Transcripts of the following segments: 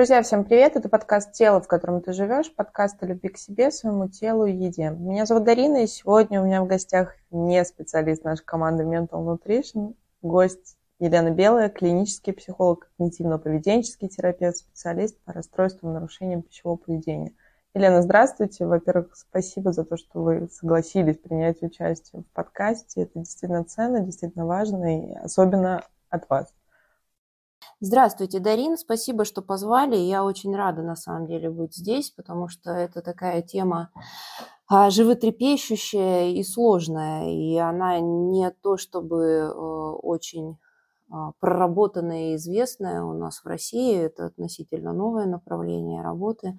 Друзья, всем привет! Это подкаст «Тело, в котором ты живешь», подкаст о любви к себе, своему телу и еде. Меня зовут Дарина, и сегодня у меня в гостях не специалист нашей команды Mental Nutrition, гость Елена Белая, клинический психолог, когнитивно-поведенческий терапевт, специалист по расстройствам и нарушениям пищевого поведения. Елена, здравствуйте. Во-первых, спасибо за то, что вы согласились принять участие в подкасте. Это действительно ценно, действительно важно, и особенно от вас. Здравствуйте, Дарин. Спасибо, что позвали. Я очень рада, на самом деле, быть здесь, потому что это такая тема а, животрепещущая и сложная. И она не то, чтобы э, очень а, проработанная и известная у нас в России. Это относительно новое направление работы.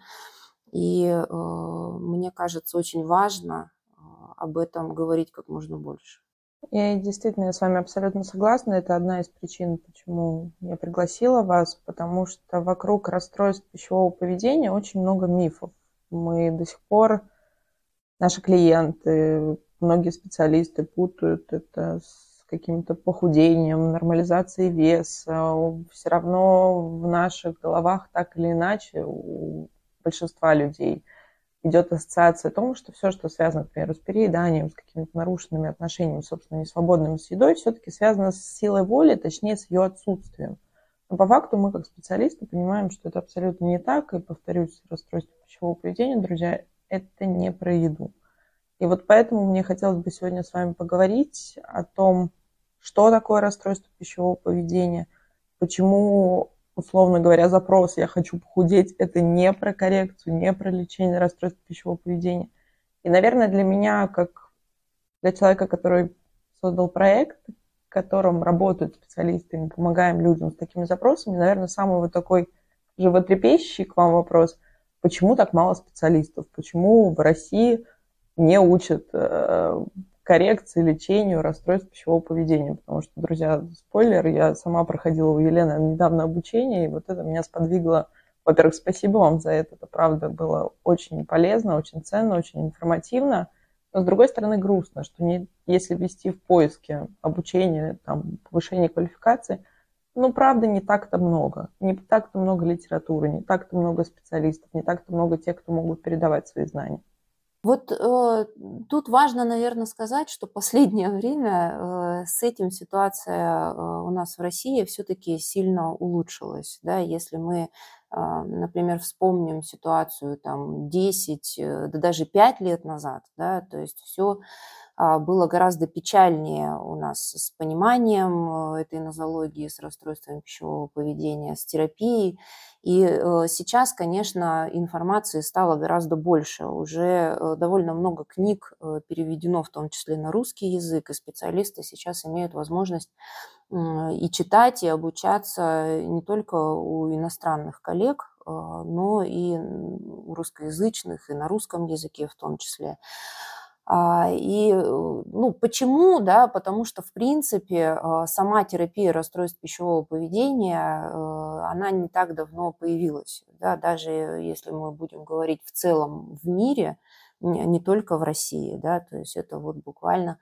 И э, мне кажется, очень важно а, об этом говорить как можно больше. Я действительно с вами абсолютно согласна. Это одна из причин, почему я пригласила вас, потому что вокруг расстройств пищевого поведения очень много мифов. Мы до сих пор, наши клиенты, многие специалисты путают это с каким-то похудением, нормализацией веса. Все равно в наших головах так или иначе у большинства людей – идет ассоциация о том, что все, что связано, например, с перееданием, с какими-то нарушенными отношениями, собственно, несвободными с едой, все-таки связано с силой воли, точнее, с ее отсутствием. Но по факту мы, как специалисты, понимаем, что это абсолютно не так. И, повторюсь, расстройство пищевого поведения, друзья, это не про еду. И вот поэтому мне хотелось бы сегодня с вами поговорить о том, что такое расстройство пищевого поведения, почему условно говоря, запрос «я хочу похудеть» – это не про коррекцию, не про лечение расстройств пищевого поведения. И, наверное, для меня, как для человека, который создал проект, в котором работают специалисты, мы помогаем людям с такими запросами, наверное, самый вот такой животрепещущий к вам вопрос – почему так мало специалистов? Почему в России не учат э, коррекции, лечению расстройств пищевого поведения. Потому что, друзья, спойлер, я сама проходила у Елены недавно обучение, и вот это меня сподвигло. Во-первых, спасибо вам за это. Это, правда, было очень полезно, очень ценно, очень информативно. Но, с другой стороны, грустно, что не, если вести в поиске обучения, там, повышения квалификации, ну, правда, не так-то много. Не так-то много литературы, не так-то много специалистов, не так-то много тех, кто могут передавать свои знания. Вот э, тут важно, наверное, сказать, что последнее время э, с этим ситуация э, у нас в России все-таки сильно улучшилась. Да? Если мы, например, вспомним ситуацию там 10, э, да даже 5 лет назад, да, то есть все а, было гораздо печальнее у нас с пониманием э, этой нозологии, с расстройством пищевого поведения, с терапией. И э, сейчас, конечно, информации стало гораздо больше. Уже довольно много книг переведено, в том числе на русский язык, и специалисты сейчас имеют возможность и читать, и обучаться не только у иностранных коллег, но и у русскоязычных, и на русском языке в том числе. А, и ну, почему? Да, потому что, в принципе, а, сама терапия расстройств пищевого поведения, э, она не так давно появилась. Да, даже если мы будем говорить в целом в мире, не только в России, да, то есть это вот буквально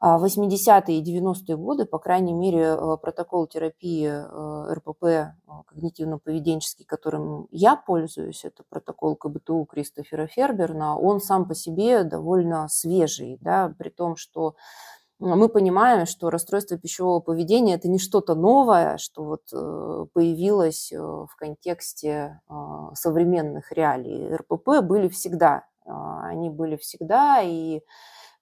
80-е и 90-е годы, по крайней мере, э, протокол терапии э, РПП э, когнитивно-поведенческий, которым я пользуюсь, это протокол КБТУ Кристофера Ферберна, он сам по себе довольно свежий, да, при том, что мы понимаем, что расстройство пищевого поведения это не что-то новое, что вот появилось в контексте современных реалий. РПП были всегда, они были всегда, и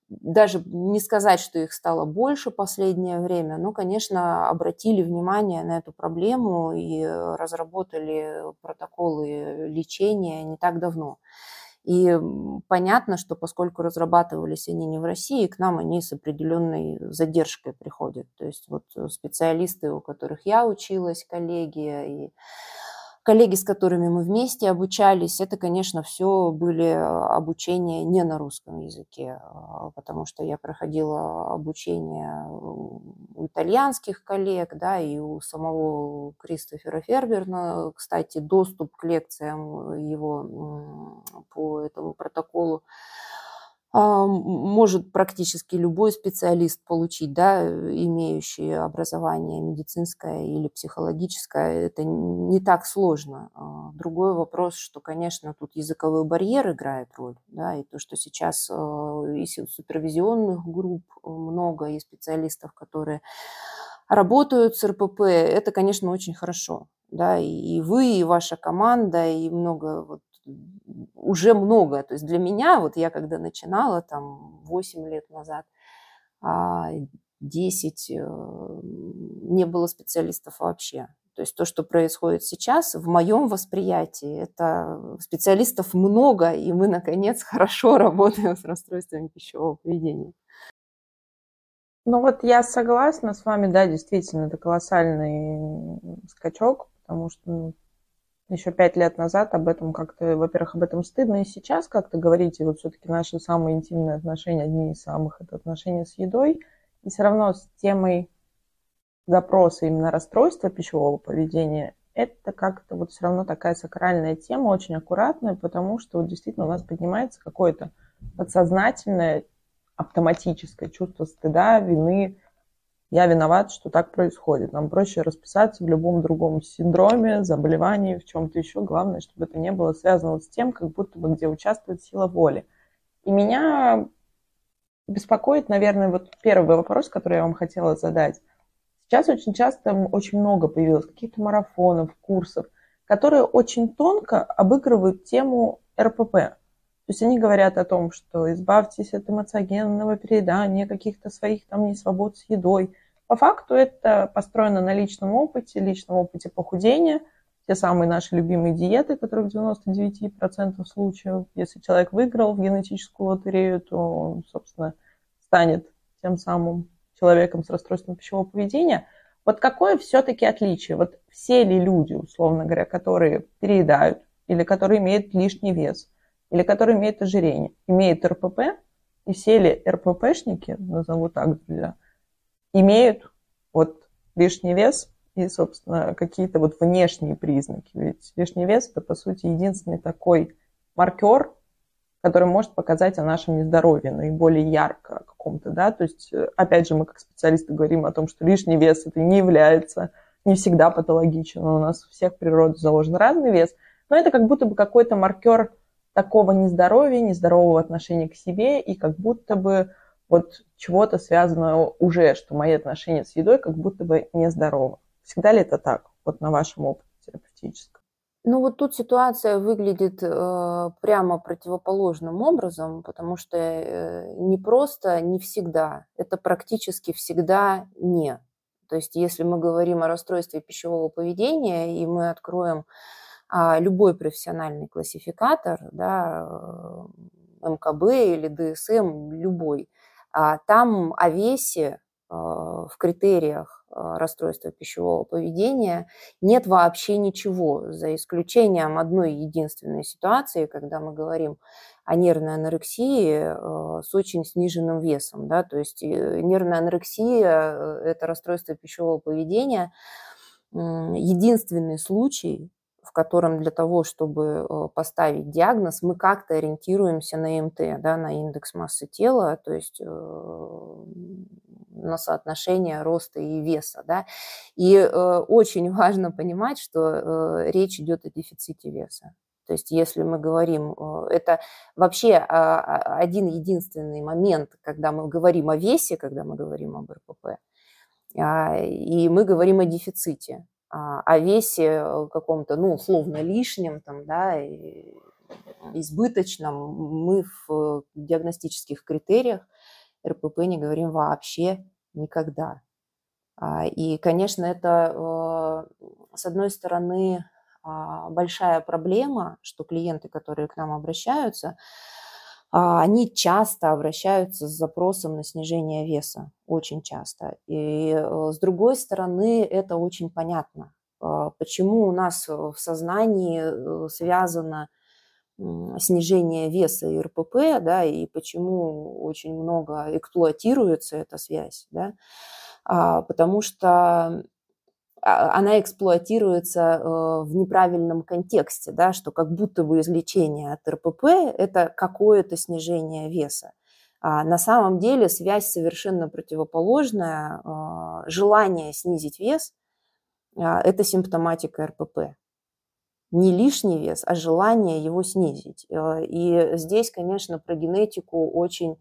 даже не сказать, что их стало больше последнее время, но, конечно, обратили внимание на эту проблему и разработали протоколы лечения не так давно. И понятно, что поскольку разрабатывались они не в России, к нам они с определенной задержкой приходят. То есть вот специалисты, у которых я училась, коллеги, и коллеги, с которыми мы вместе обучались, это, конечно, все были а, обучения не на русском языке, а, потому что я проходила обучение у итальянских коллег, да, и у самого Кристофера Ферберна, кстати, доступ к лекциям его по этому протоколу может практически любой специалист получить, да, имеющий образование медицинское или психологическое. Это не так сложно. А, другой вопрос, что, конечно, тут языковой барьер играет роль, да, и то, что сейчас и супервизионных групп много, и специалистов, которые работают с РПП, это, конечно, очень хорошо. Да, и вы, и ваша команда, и много вот уже много. То есть для меня, вот я когда начинала там 8 лет назад, 10 а, э, не было специалистов вообще. То есть то, что происходит сейчас, в моем восприятии, это специалистов много, и мы, наконец, хорошо работаем с расстройствами пищевого поведения. Ну вот я согласна с вами, да, действительно, это колоссальный скачок, потому что ну, еще пять лет назад об этом как-то, во-первых, об этом стыдно и сейчас как-то говорить, и вот все-таки наши самые интимные отношения, одни из самых, это отношения с едой, и все равно с темой запроса именно расстройства пищевого поведения, это как-то вот все равно такая сакральная тема, очень аккуратная, потому что вот действительно у нас поднимается какое-то подсознательное, автоматическое чувство стыда, вины, я виноват, что так происходит. Нам проще расписаться в любом другом синдроме, заболевании, в чем-то еще. Главное, чтобы это не было связано с тем, как будто бы где участвует сила воли. И меня беспокоит, наверное, вот первый вопрос, который я вам хотела задать. Сейчас очень часто, очень много появилось каких-то марафонов, курсов, которые очень тонко обыгрывают тему РПП. То есть они говорят о том, что избавьтесь от эмоциогенного переедания, каких-то своих там несвобод с едой. По факту это построено на личном опыте, личном опыте похудения, те самые наши любимые диеты, которые в 99% случаев, если человек выиграл в генетическую лотерею, то он, собственно, станет тем самым человеком с расстройством пищевого поведения. Вот какое все-таки отличие? Вот все ли люди, условно говоря, которые переедают или которые имеют лишний вес – или который имеет ожирение, имеет РПП, и все ли РППшники, назову так, для, имеют вот лишний вес и, собственно, какие-то вот внешние признаки. Ведь лишний вес – это, по сути, единственный такой маркер, который может показать о нашем нездоровье наиболее ярко каком-то, да, то есть, опять же, мы как специалисты говорим о том, что лишний вес это не является не всегда патологичен, у нас у всех природы заложен разный вес, но это как будто бы какой-то маркер такого нездоровья, нездорового отношения к себе, и как будто бы вот чего-то связанного уже, что мои отношения с едой как будто бы нездоровы. Всегда ли это так, вот на вашем опыте терапевтическом? Ну вот тут ситуация выглядит э, прямо противоположным образом, потому что э, не просто, не всегда, это практически всегда не. То есть если мы говорим о расстройстве пищевого поведения, и мы откроем любой профессиональный классификатор, да, э, МКБ или ДСМ, любой, а там о весе э, в критериях э, расстройства пищевого поведения нет вообще ничего, за исключением одной единственной ситуации, когда мы говорим о нервной анорексии с очень сниженным весом. Да? То есть нервная анорексия – это расстройство пищевого поведения, единственный случай, котором для того, чтобы э, поставить диагноз, мы как-то ориентируемся на МТ, да, на индекс массы тела, то есть э, на соотношение роста и веса. Да. И э, очень важно понимать, что речь идет о дефиците веса. То есть если мы говорим, это вообще а, а, один единственный момент, когда мы говорим о весе, когда мы говорим об РПП, а, и мы говорим о дефиците. А, о весе э, каком-то, ну, условно лишнем, там, да, избыточном, мы в диагностических критериях РПП не говорим вообще никогда. А, и, конечно, это, э, с одной стороны, а, большая проблема, что клиенты, которые к нам обращаются, они часто обращаются с запросом на снижение веса, очень часто. И э, с другой стороны, это очень понятно, а, почему у нас в сознании э, связано снижение веса и РПП, да, и почему очень много эксплуатируется эта связь, да, а, потому что а, она эксплуатируется э, в неправильном контексте, да, что как будто бы излечение от РПП – это какое-то снижение веса. А на самом деле связь совершенно противоположная. А, желание снизить вес – это симптоматика РПП. Не лишний вес, а желание его снизить. И здесь, конечно, про генетику очень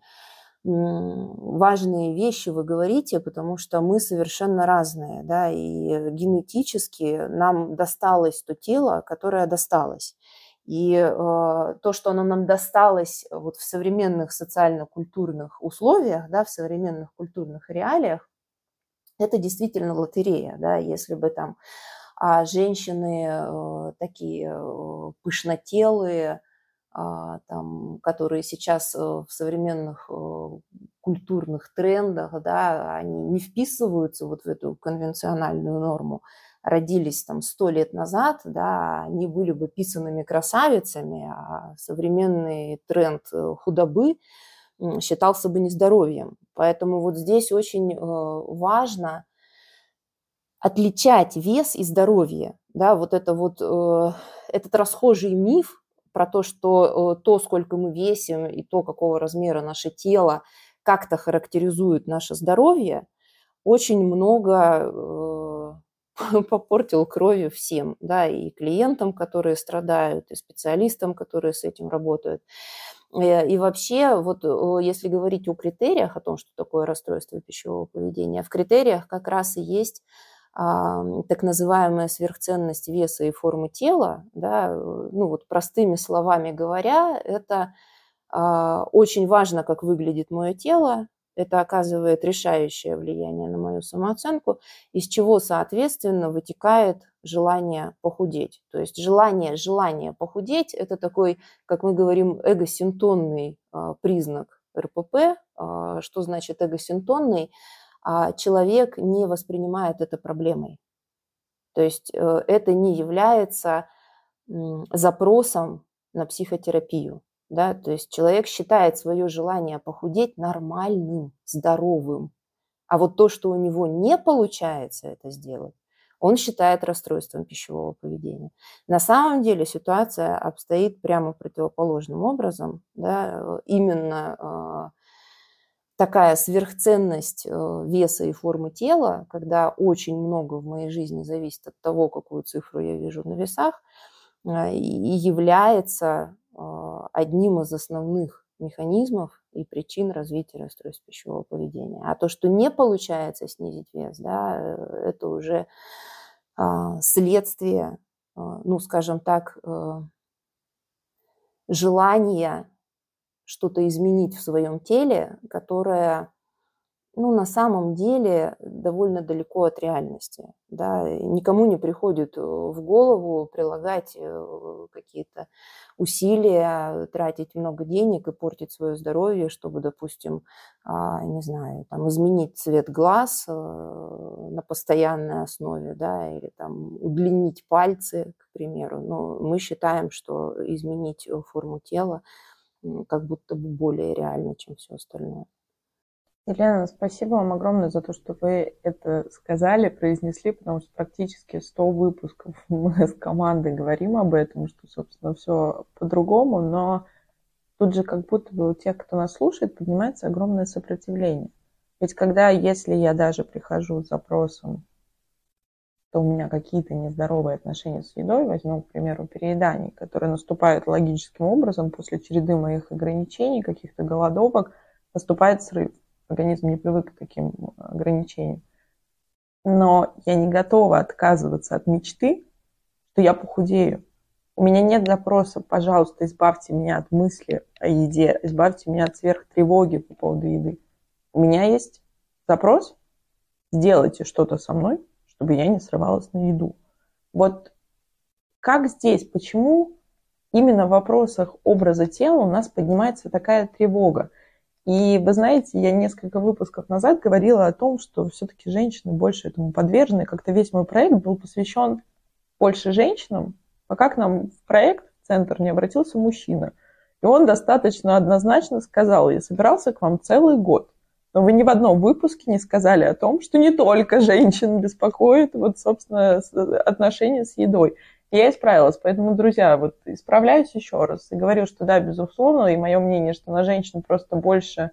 важные вещи вы говорите, потому что мы совершенно разные, да, и генетически нам досталось то тело, которое досталось. И э, то, что оно нам досталось вот в современных социально-культурных условиях, да, в современных культурных реалиях, это действительно лотерея, да, если бы там а женщины э, такие э, пышнотелые, там, которые сейчас э, в современных э, культурных трендах, да, они не вписываются вот в эту конвенциональную норму, родились там сто лет назад, да, они были бы писанными красавицами, а современный тренд э, худобы считался бы нездоровьем. Поэтому вот здесь очень важно отличать вес и здоровье. Да, вот это вот этот расхожий миф, про то, что э, то, сколько мы весим и то, какого размера наше тело как-то характеризует наше здоровье, очень много э, попортил кровью всем, да, и клиентам, которые страдают, и специалистам, которые с этим работают. Э, и вообще, вот если говорить о критериях, о том, что такое расстройство пищевого поведения, в критериях как раз и есть так называемая сверхценность веса и формы тела, да, ну вот простыми словами говоря, это а, очень важно, как выглядит мое тело, это оказывает решающее влияние на мою самооценку, из чего, соответственно, вытекает желание похудеть. То есть желание, желание похудеть – это такой, как мы говорим, эгосинтонный а, признак РПП. А, что значит эгосинтонный? А человек не воспринимает это проблемой. То есть э, это не является запросом на психотерапию. Да? То есть человек считает свое желание похудеть нормальным, здоровым. А вот то, что у него не получается это сделать, он считает расстройством пищевого поведения. На самом деле ситуация обстоит прямо противоположным образом. Да? Именно а, такая сверхценность э, веса и формы тела, когда очень много в моей жизни зависит от того, какую цифру я вижу на весах, э, и является э, одним из основных механизмов и причин развития расстройств пищевого поведения. А то, что не получается снизить вес, да, это уже а, следствие, ну, скажем так, желания что-то изменить в своем теле, которое ну, на самом деле довольно далеко от реальности. Да? Никому не приходит э, в голову прилагать э, какие-то усилия, тратить много денег и портить свое здоровье, чтобы, допустим, а, не знаю, там, изменить цвет глаз э, на постоянной основе, да, или там удлинить пальцы, к примеру. Но мы считаем, что изменить форму тела как будто бы более реально, чем все остальное. Елена, спасибо вам огромное за то, что вы это сказали, произнесли, потому что практически 100 выпусков мы с командой говорим об этом, что, собственно, все по-другому, но тут же как будто бы у тех, кто нас слушает, поднимается огромное сопротивление. Ведь когда, если я даже прихожу с запросом что у меня какие-то нездоровые отношения с едой, возьмем, к примеру, переедание, которые наступают логическим образом после череды моих ограничений, каких-то голодовок, наступает срыв. Организм не привык к таким ограничениям. Но я не готова отказываться от мечты, что я похудею. У меня нет запроса, пожалуйста, избавьте меня от мысли о еде, избавьте меня от сверхтревоги по поводу еды. У меня есть запрос, сделайте что-то со мной, чтобы я не срывалась на еду. Вот как здесь, почему именно в вопросах образа тела у нас поднимается такая тревога? И вы знаете, я несколько выпусков назад говорила о том, что все-таки женщины больше этому подвержены. Как-то весь мой проект был посвящен больше женщинам, пока к нам в проект, в центр, не обратился мужчина. И он достаточно однозначно сказал, я собирался к вам целый год. Но вы ни в одном выпуске не сказали о том, что не только женщин беспокоит вот, собственно, отношения с едой. я исправилась. Поэтому, друзья, вот исправляюсь еще раз и говорю, что да, безусловно, и мое мнение, что на женщин просто больше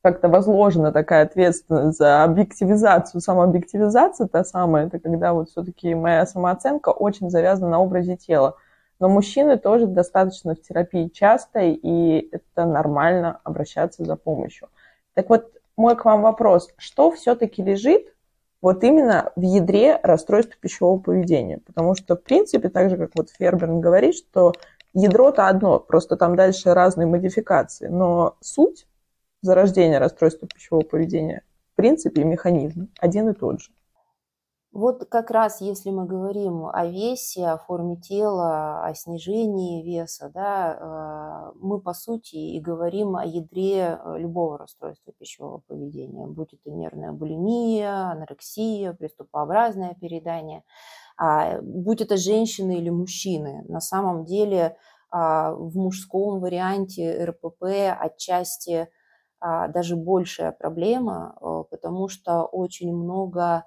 как-то возложена такая ответственность за объективизацию, самообъективизацию та самая, это когда вот все-таки моя самооценка очень завязана на образе тела. Но мужчины тоже достаточно в терапии часто, и это нормально обращаться за помощью. Так вот, мой к вам вопрос, что все-таки лежит вот именно в ядре расстройства пищевого поведения? Потому что, в принципе, так же, как вот Ферберн говорит, что ядро-то одно, просто там дальше разные модификации, но суть зарождения расстройства пищевого поведения в принципе механизм один и тот же. Вот как раз если мы говорим о весе, о форме тела, о снижении веса, да, э, мы по сути и говорим о ядре э, любого расстройства пищевого поведения, будь это нервная булимия, анорексия, приступообразное передание, а, будь это женщины или мужчины. На самом деле а, в мужском варианте РПП отчасти а, даже большая проблема, э, потому что очень много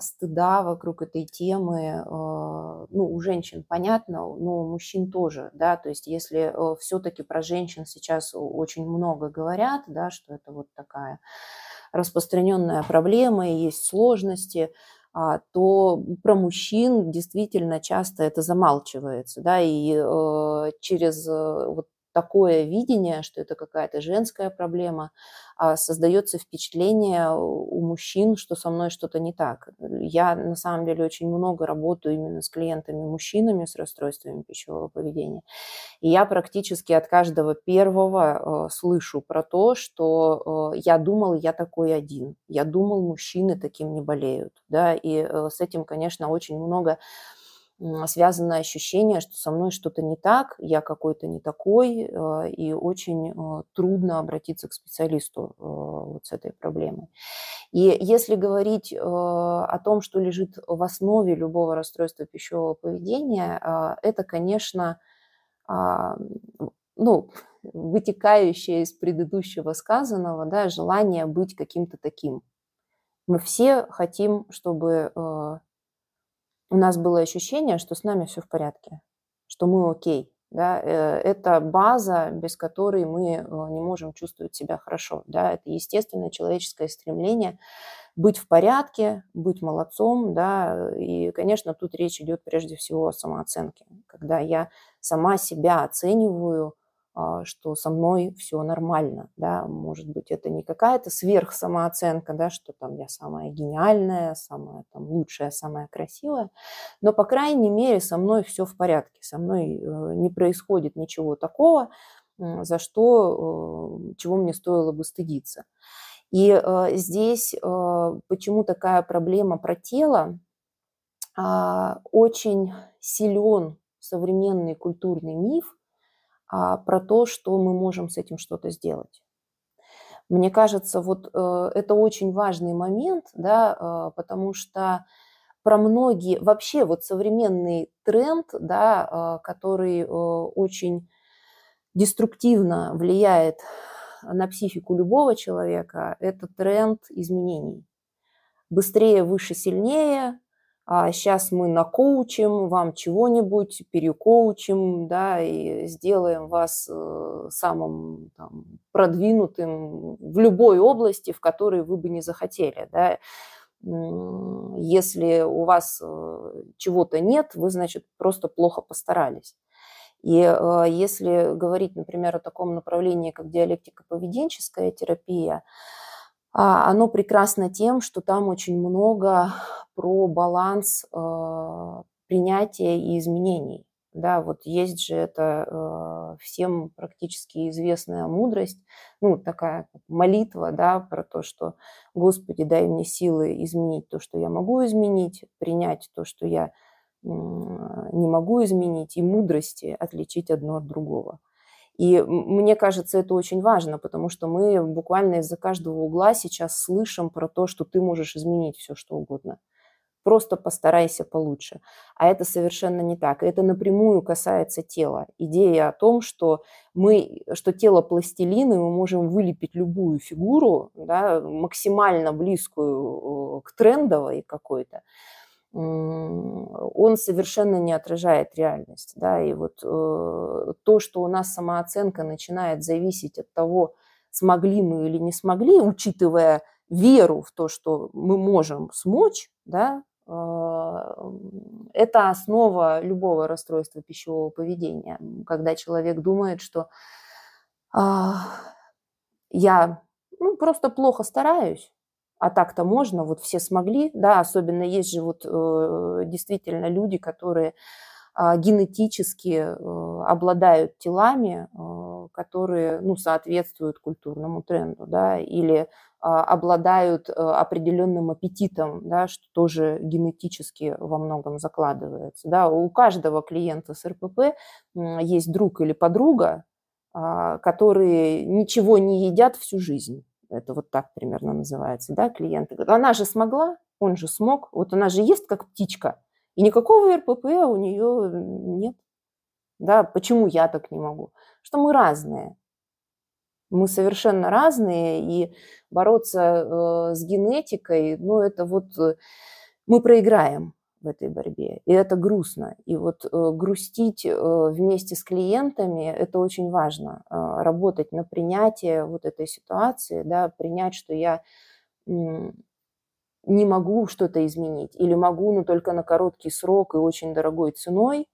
стыда вокруг этой темы, э, ну, у женщин понятно, но у мужчин тоже, да, то есть если э, все-таки про женщин сейчас очень много говорят, да, что это вот такая распространенная проблема и есть сложности, а, то про мужчин действительно часто это замалчивается, да, и через вот такое видение, что это какая-то женская проблема, а создается впечатление у мужчин, что со мной что-то не так. Я на самом деле очень много работаю именно с клиентами-мужчинами с расстройствами пищевого поведения. И я практически от каждого первого э, слышу про то, что э, я думал, я такой один. Я думал, мужчины таким не болеют. Да? И э, с этим, конечно, очень много связано ощущение, что со мной что-то не так, я какой-то не такой, э, и очень э, трудно обратиться к специалисту э, вот с этой проблемой. И если говорить о том, что лежит в основе любого расстройства пищевого поведения, это, конечно, а, ну, вытекающее из предыдущего сказанного, да, желание быть каким-то таким. Мы все хотим, чтобы у нас было ощущение, что с нами все в порядке, что мы окей. Да, э, это база, без которой мы э, не можем чувствовать себя хорошо. Да, это естественное человеческое стремление быть в порядке, быть молодцом. Да, и, конечно, тут речь идет прежде всего о самооценке. Когда я сама себя оцениваю что со мной все нормально, да, может быть, это не какая-то сверхсамооценка, да, что там я самая гениальная, самая там лучшая, самая красивая, но, по крайней мере, со мной все в порядке, со мной э, не происходит ничего такого, за что, э, чего мне стоило бы стыдиться. И э, здесь почему такая проблема про тело, а, очень силен современный культурный миф, а, про то, что мы можем с этим что-то сделать. Мне кажется, вот э, это очень важный момент, да, э, потому что про многие, вообще вот современный тренд, да, э, который очень деструктивно влияет на психику любого человека, это тренд изменений. Быстрее, выше, сильнее, а сейчас мы накоучим вам чего-нибудь, перекоучим, да, и сделаем вас э, самым там, продвинутым в любой области, в которой вы бы не захотели, да. Если у вас э, чего-то нет, вы, значит, просто плохо постарались. И э, если говорить, например, о таком направлении, как диалектико-поведенческая терапия, а, оно прекрасно тем, что там очень много про баланс э, принятия и изменений. Да, вот есть же это э, всем практически известная мудрость, ну, такая молитва, да, про то, что Господи, дай мне силы изменить то, что я могу изменить, принять то, что я не могу изменить, и мудрости отличить одно от другого. И мне кажется, это очень важно, потому что мы буквально из-за каждого угла сейчас слышим про то, что ты можешь изменить все, что угодно. Просто постарайся получше. А это совершенно не так. Это напрямую касается тела. Идея о том, что, мы, что тело пластилин, и мы можем вылепить любую фигуру, да, максимально близкую к трендовой какой-то, он совершенно не отражает реальность. Да? И вот э, то, что у нас самооценка начинает зависеть от того, смогли мы или не смогли, учитывая веру в то, что мы можем смочь, да, а, это основа любого расстройства пищевого поведения, когда человек думает, что а, я ну, просто плохо стараюсь, а так-то можно, вот все смогли, да, особенно есть же вот э, действительно люди, которые а, генетически э, обладают телами, э, которые ну, соответствуют культурному тренду, да, или а, обладают э, определенным аппетитом, да, что тоже генетически во многом закладывается. Да. У каждого клиента с РПП есть друг или подруга, а, которые ничего не едят всю жизнь. Это вот так примерно называется, да, клиенты. Она же смогла, он же смог, вот она же ест как птичка, и никакого РПП у нее нет. Да, почему я так не могу? Что мы разные. Мы совершенно разные, и бороться э, с генетикой, ну, это вот э, мы проиграем в этой борьбе, и это грустно. И вот э, грустить э, вместе с клиентами – это очень важно. Э, работать на принятие вот этой ситуации, да, принять, что я не могу что-то изменить или могу, но только на короткий срок и очень дорогой ценой,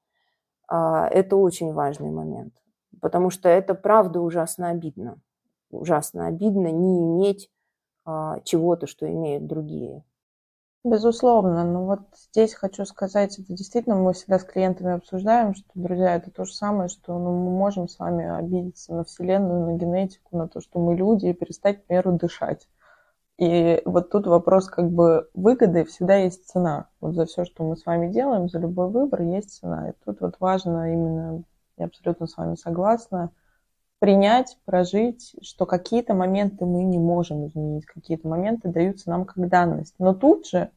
а, это очень важный момент. Потому что это правда ужасно обидно. Ужасно обидно не иметь а, чего-то, что имеют другие. Безусловно, но вот здесь хочу сказать, это действительно мы всегда с клиентами обсуждаем, что, друзья, это то же самое, что ну, мы можем с вами обидеться на Вселенную, на генетику, на то, что мы люди, и перестать, к примеру, дышать. И вот тут вопрос как бы выгоды, всегда есть цена. Вот за все, что мы с вами делаем, за любой выбор есть цена. И тут вот важно именно, я абсолютно с вами согласна, принять, прожить, что какие-то моменты мы не можем изменить, какие-то моменты даются нам как данность. Но тут же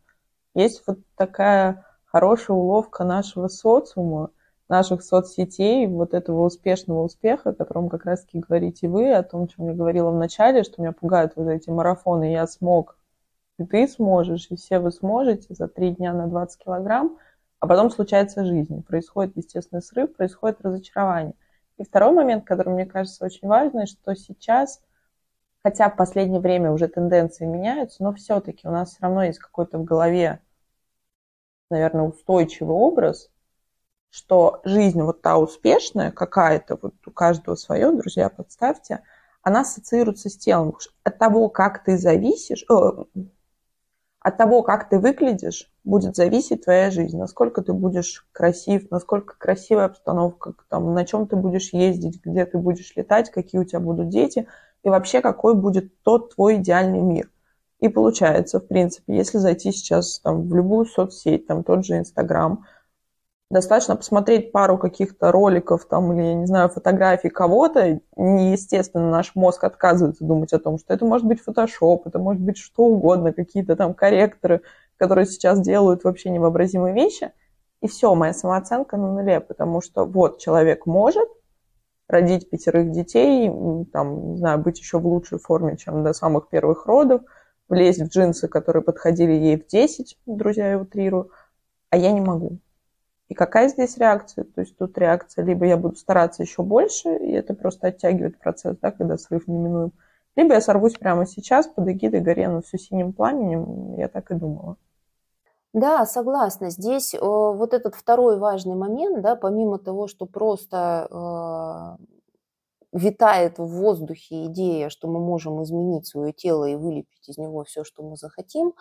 есть вот такая хорошая уловка нашего социума, наших соцсетей, вот этого успешного успеха, о котором как раз-таки говорите вы, о том, чем я говорила в начале, что меня пугают вот эти марафоны «я смог», и ты сможешь, и все вы сможете за три дня на 20 килограмм, а потом случается жизнь, происходит естественный срыв, происходит разочарование. И второй момент, который мне кажется очень важный, что сейчас, хотя в последнее время уже тенденции меняются, но все-таки у нас все равно есть какой-то в голове, наверное, устойчивый образ – что жизнь вот та успешная какая-то, вот у каждого свое, друзья, подставьте, она ассоциируется с телом. От того, как ты зависишь, э, от того, как ты выглядишь, будет зависеть твоя жизнь. Насколько ты будешь красив, насколько красивая обстановка, там, на чем ты будешь ездить, где ты будешь летать, какие у тебя будут дети, и вообще какой будет тот твой идеальный мир. И получается, в принципе, если зайти сейчас там, в любую соцсеть, там тот же Инстаграм, Достаточно посмотреть пару каких-то роликов там, или, я не знаю, фотографий кого-то, неестественно, наш мозг отказывается думать о том, что это может быть фотошоп, это может быть что угодно, какие-то там корректоры, которые сейчас делают вообще невообразимые вещи. И все, моя самооценка на нуле, потому что вот человек может родить пятерых детей, там, не знаю, быть еще в лучшей форме, чем до самых первых родов, влезть в джинсы, которые подходили ей в 10, друзья, я утрирую, а я не могу. И какая здесь реакция? То есть тут реакция, либо я буду стараться еще больше, и это просто оттягивает процесс, да, когда срыв неминуем, либо я сорвусь прямо сейчас под эгидой Горена все синим пламенем, я так и думала. Да, согласна. Здесь э, вот этот второй важный момент, да, помимо того, что просто э, витает в воздухе идея, что мы можем изменить свое тело и вылепить из него все, что мы захотим,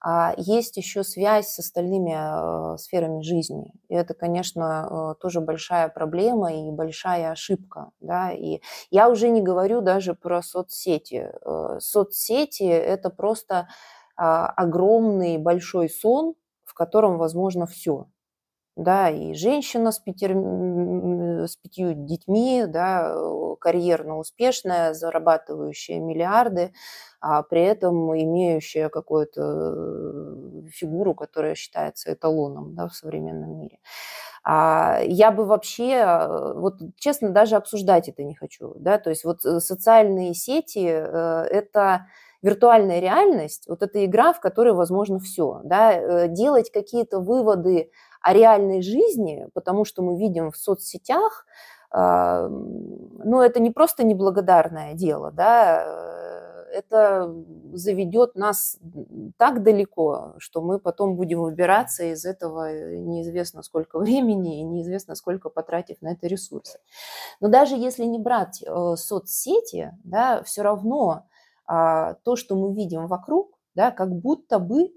а есть еще связь с остальными э, сферами жизни. И это, конечно, э, тоже большая проблема и большая ошибка. Да? И я уже не говорю даже про соцсети. Э, соцсети – это просто а, огромный большой сон, в котором возможно все да, и женщина с, пятер... с пятью детьми, да, карьерно успешная, зарабатывающая миллиарды, а при этом имеющая какую-то э, фигуру, которая считается эталоном да, в современном мире. А я бы вообще, э, вот честно, даже обсуждать это не хочу. Да? То есть вот э, социальные сети – это виртуальная реальность, вот эта игра, в которой возможно все. Да? Делать какие-то выводы о реальной жизни, потому что мы видим в соцсетях, а, ну, это не просто неблагодарное дело, да, это заведет нас так далеко, что мы потом будем выбираться из этого неизвестно сколько времени и неизвестно сколько потратив на это ресурсы. Но даже если не брать э, соцсети, да, все равно а, то, что мы видим вокруг, да, как будто бы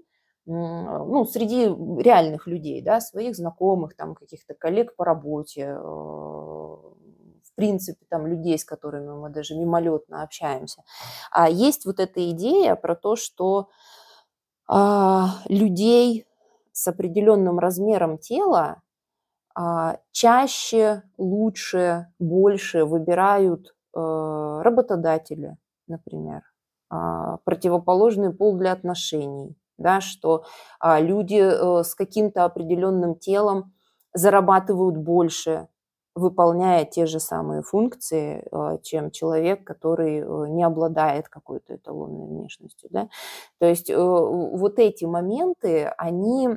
ну, среди реальных людей, да, своих знакомых, там, каких-то коллег по работе, э, в принципе, там, людей, с которыми мы даже мимолетно общаемся. А есть вот эта идея про то, что а, людей с определенным размером тела а, чаще, лучше, больше выбирают а, работодатели, например, а, противоположный пол для отношений, да, что а, люди э, с каким-то определенным телом зарабатывают больше, выполняя те же самые функции, э, чем человек, который э, не обладает какой-то эталонной внешностью. Да? То есть вот эти моменты, они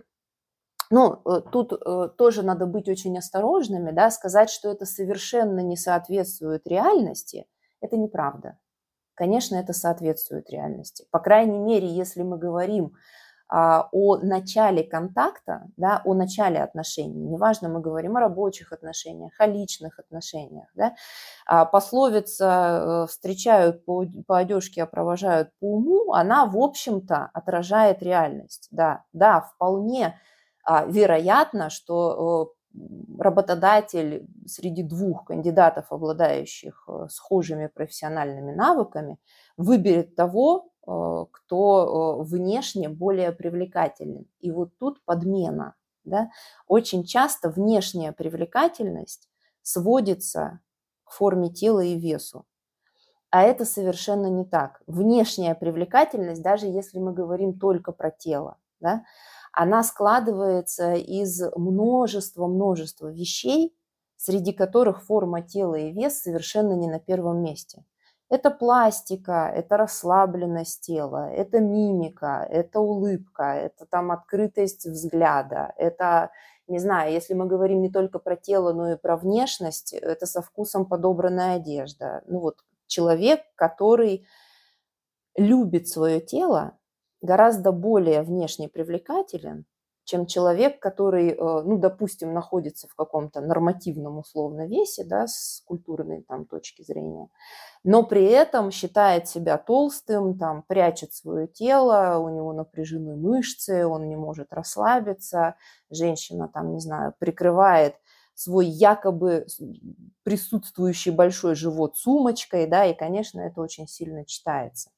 ну, тут тоже надо быть очень осторожными, да, сказать, что это совершенно не соответствует реальности, это неправда конечно, это соответствует реальности. По крайней мере, если мы говорим а, о начале контакта, да, о начале отношений. Неважно, мы говорим о рабочих отношениях, о личных отношениях. Да. А пословица э, «встречают по, по одежке, а провожают по уму», она, в общем-то, отражает реальность. Да, да вполне а, вероятно, что э, работодатель среди двух кандидатов, обладающих э, схожими профессиональными навыками, выберет того, э, кто э, внешне более привлекателен. И вот тут подмена. Да? Очень часто внешняя привлекательность сводится к форме тела и весу. А это совершенно не так. Внешняя привлекательность, даже если мы говорим только про тело, да, она складывается из множества-множества вещей, среди которых форма тела и вес совершенно не на первом месте. Это пластика, это расслабленность тела, это мимика, это улыбка, это там открытость взгляда, это, не знаю, если мы говорим не только про тело, но и про внешность, это со вкусом подобранная одежда. Ну вот человек, который любит свое тело, гораздо более внешне привлекателен, чем человек, который, э, ну, допустим, находится в каком-то нормативном условно весе, да, с культурной там точки зрения, но при этом считает себя толстым, там, прячет свое тело, у него напряжены мышцы, он не может расслабиться, женщина там, не знаю, прикрывает свой якобы присутствующий большой живот сумочкой, да, и, конечно, это очень сильно читается.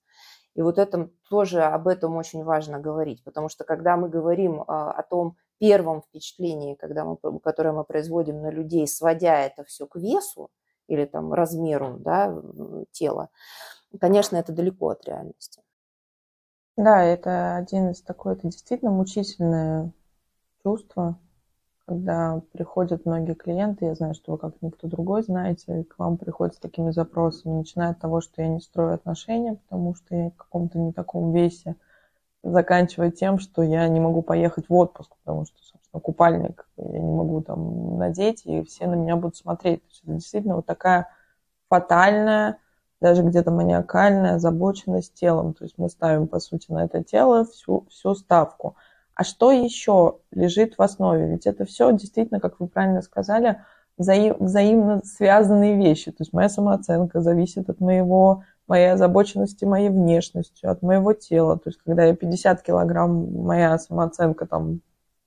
И вот этом тоже об этом очень важно говорить, потому что когда мы говорим а, о том первом впечатлении, когда мы, которое мы производим на людей, сводя это все к весу или там размеру да, тела, конечно, это далеко от реальности. Да, это один из такой, это действительно мучительное чувство, когда приходят многие клиенты, я знаю, что вы как никто другой знаете, к вам приходят с такими запросами, начиная от того, что я не строю отношения, потому что я в каком-то не таком весе, заканчивая тем, что я не могу поехать в отпуск, потому что, собственно, купальник я не могу там надеть, и все на меня будут смотреть. То есть это действительно вот такая фатальная, даже где-то маниакальная озабоченность телом. То есть мы ставим, по сути, на это тело всю, всю ставку – а что еще лежит в основе? Ведь это все действительно, как вы правильно сказали, взаим, взаимно связанные вещи. То есть моя самооценка зависит от моего, моей озабоченности моей внешностью, от моего тела. То есть когда я 50 килограмм, моя самооценка там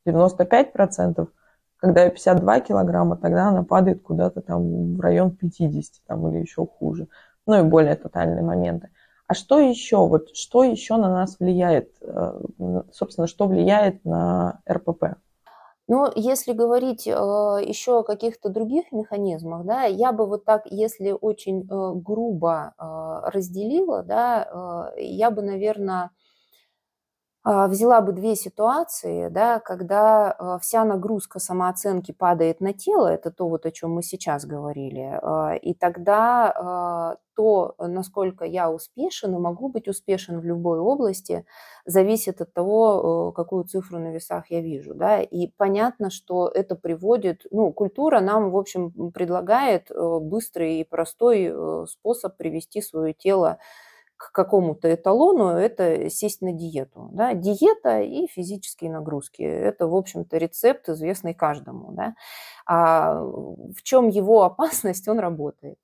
95%, когда я 52 килограмма, тогда она падает куда-то там в район 50 там, или еще хуже. Ну и более тотальные моменты. А что еще? Вот что еще на нас влияет? Э, собственно, что влияет на РПП? Ну, если говорить э, еще о каких-то других механизмах, да, я бы вот так, если очень э, грубо разделила, да, я бы, наверное, взяла бы две ситуации, да, когда а, вся нагрузка самооценки падает на тело, это то, вот, о чем мы сейчас говорили, а, и тогда то, насколько я успешен и могу быть успешен в любой области, зависит от того, какую цифру на весах я вижу. Да? И понятно, что это приводит, ну, культура нам, в общем, предлагает быстрый и простой способ привести свое тело к какому-то эталону, это сесть на диету. Да? Диета и физические нагрузки. Это, в общем-то, рецепт, известный каждому. Да? А в чем его опасность, он работает.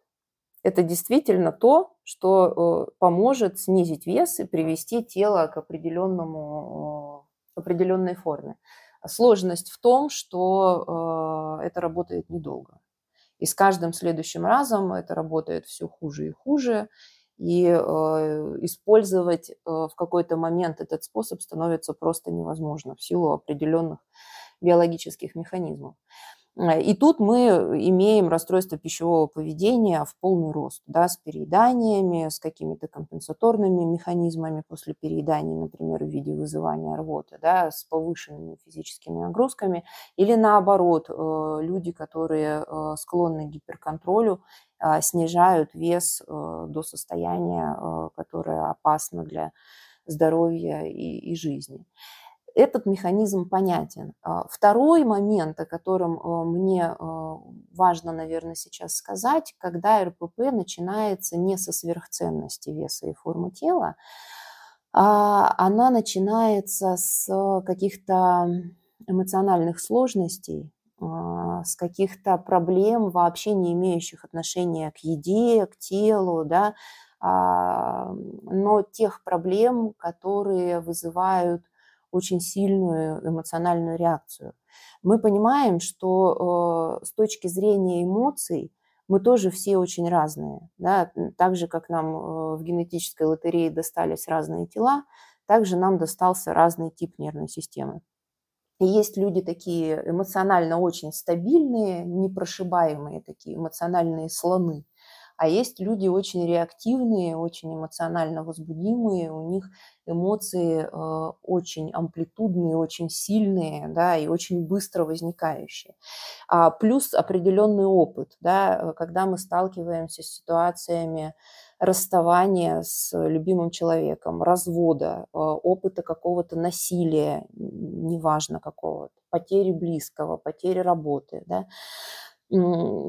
Это действительно то, что э, поможет снизить вес и привести тело к определенному, к определенной форме. Сложность в том, что э, это работает недолго. И с каждым следующим разом это работает все хуже и хуже и э, использовать э, в какой-то момент этот способ становится просто невозможно в силу определенных биологических механизмов. Э, и тут мы имеем расстройство пищевого поведения в полный рост, да, с перееданиями, с какими-то компенсаторными механизмами после переедания, например, в виде вызывания рвоты, да, с повышенными физическими нагрузками, или наоборот, э, люди, которые э, склонны к гиперконтролю, снижают вес до состояния, которое опасно для здоровья и, и жизни этот механизм понятен. А, второй момент, о котором э, мне э, важно, наверное, сейчас сказать, когда РПП начинается не со сверхценности веса и формы тела, а она начинается с каких-то эмоциональных сложностей, а, с каких-то проблем, вообще не имеющих отношения к еде, к телу, да, а, но тех проблем, которые вызывают очень сильную эмоциональную реакцию. Мы понимаем, что э, с точки зрения эмоций мы тоже все очень разные. Да? Так же, как нам э, в генетической лотерее достались разные тела, также нам достался разный тип нервной системы. И есть люди такие эмоционально очень стабильные, непрошибаемые такие эмоциональные слоны. А есть люди очень реактивные, очень эмоционально возбудимые, у них эмоции э, очень амплитудные, очень сильные, да, и очень быстро возникающие. А, плюс определенный опыт, да, э, когда мы сталкиваемся с ситуациями расставания с любимым человеком, развода, э, опыта какого-то насилия, неважно какого, потери близкого, потери работы, да,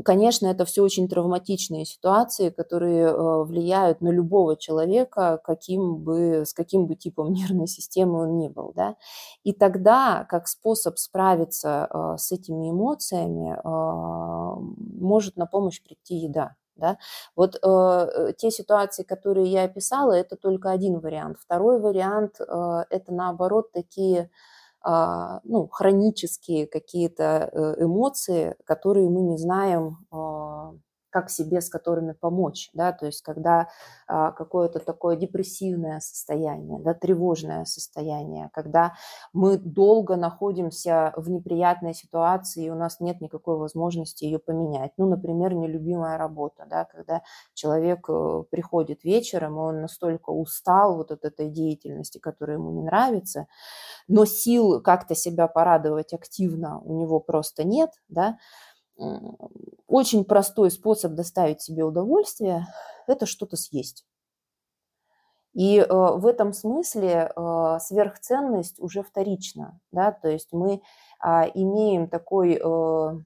Конечно, это все очень травматичные ситуации, которые э, влияют на любого человека, каким бы, с каким бы типом нервной системы он ни был. Да? И тогда, как способ справиться э, с этими эмоциями, а, может на помощь прийти еда. Да? Вот э, те ситуации, которые я описала, это только один вариант. Второй вариант э, это наоборот такие ну, хронические какие-то э, эмоции, которые мы не знаем а, как себе с которыми помочь, да, то есть когда а, какое-то такое депрессивное состояние, да, тревожное состояние, когда мы долго находимся в неприятной ситуации, и у нас нет никакой возможности ее поменять. Ну, например, нелюбимая работа, да, когда человек э, приходит вечером, и он настолько устал вот от этой деятельности, которая ему не нравится, но сил как-то себя порадовать активно у него просто нет, да, очень простой способ доставить себе удовольствие – это что-то съесть. И э, в этом смысле э, сверхценность уже вторична, да, то есть мы э, имеем такой э,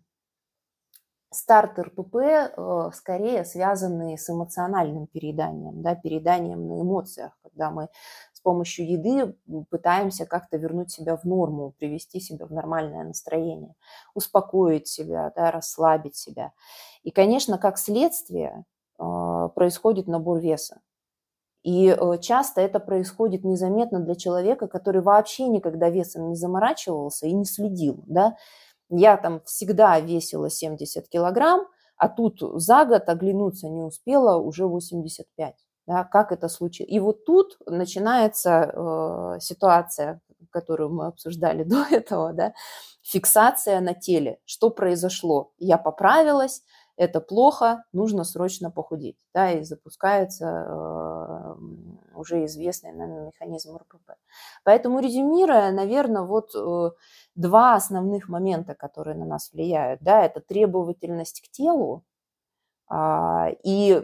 старт РПП э, скорее связанный с эмоциональным переданием, да, переданием на эмоциях, когда мы с помощью еды пытаемся как-то вернуть себя в норму, привести себя в нормальное настроение, успокоить себя, да, расслабить себя. И, конечно, как следствие э, происходит набор веса. И э, часто это происходит незаметно для человека, который вообще никогда весом не заморачивался и не следил. Да? Я там всегда весила 70 килограмм, а тут за год оглянуться не успела, уже 85. Да, как это случилось? И вот тут начинается э, ситуация, которую мы обсуждали до этого, да, фиксация на теле. Что произошло? Я поправилась, это плохо, нужно срочно похудеть, да, и запускается э, уже известный нам механизм РПП. Поэтому резюмируя, наверное, вот э, два основных момента, которые на нас влияют, да, это требовательность к телу, и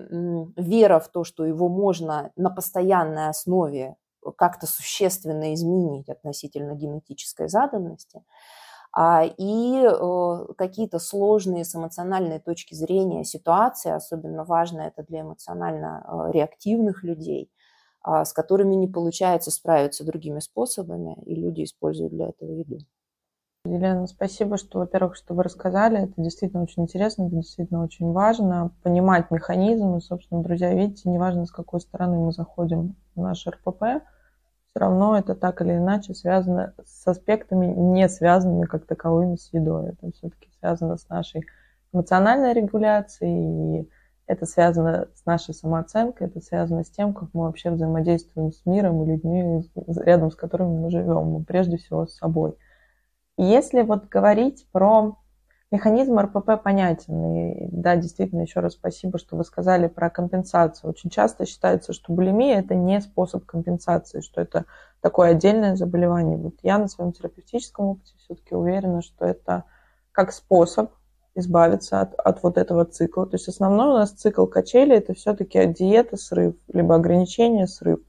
вера в то, что его можно на постоянной основе как-то существенно изменить относительно генетической заданности, а, и э, какие-то сложные с эмоциональной точки зрения ситуации, особенно важно это для эмоционально э, реактивных людей, а, с которыми не получается справиться другими способами, и люди используют для этого еду. Елена, спасибо, что, во-первых, что вы рассказали. Это действительно очень интересно, это действительно очень важно. Понимать механизмы. Собственно, друзья, видите, неважно, с какой стороны мы заходим в наш РПП, все равно это так или иначе связано с аспектами, не связанными как таковыми с едой. Это все-таки связано с нашей эмоциональной регуляцией, и это связано с нашей самооценкой, это связано с тем, как мы вообще взаимодействуем с миром и людьми, рядом с которыми мы живем, прежде всего с собой. Если вот говорить про механизм РПП понятен, и да, действительно, еще раз спасибо, что вы сказали про компенсацию. Очень часто считается, что булимия – это не способ компенсации, что это такое отдельное заболевание. Вот я на своем терапевтическом опыте все-таки уверена, что это как способ избавиться от, от вот этого цикла. То есть основной у нас цикл качели – это все-таки диета, срыв, либо ограничение, срыв.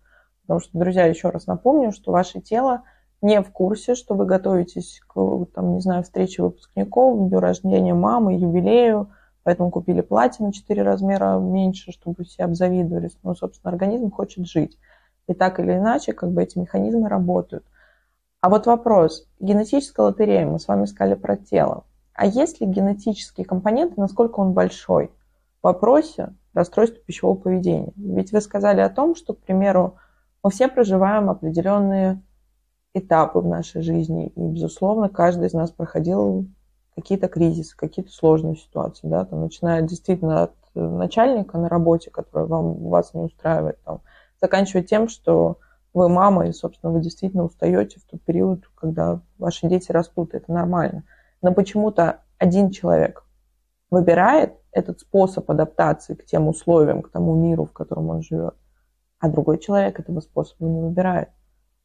Потому что, друзья, еще раз напомню, что ваше тело – не в курсе, что вы готовитесь к, там, не знаю, встрече выпускников, дню рождения мамы, юбилею, поэтому купили платье на 4 размера меньше, чтобы все обзавидовались. Ну, собственно, организм хочет жить. И так или иначе, как бы эти механизмы работают. А вот вопрос. Генетическая лотерея, мы с вами сказали про тело. А есть ли генетический компонент, насколько он большой? В вопросе расстройства пищевого поведения. Ведь вы сказали о том, что, к примеру, мы все проживаем определенные этапы в нашей жизни. И, безусловно, каждый из нас проходил какие-то кризисы, какие-то сложные ситуации, да, там, начиная действительно от начальника на работе, который вам, вас не устраивает, там, заканчивая тем, что вы мама, и, собственно, вы действительно устаете в тот период, когда ваши дети растут, это нормально. Но почему-то один человек выбирает этот способ адаптации к тем условиям, к тому миру, в котором он живет, а другой человек этого способа не выбирает.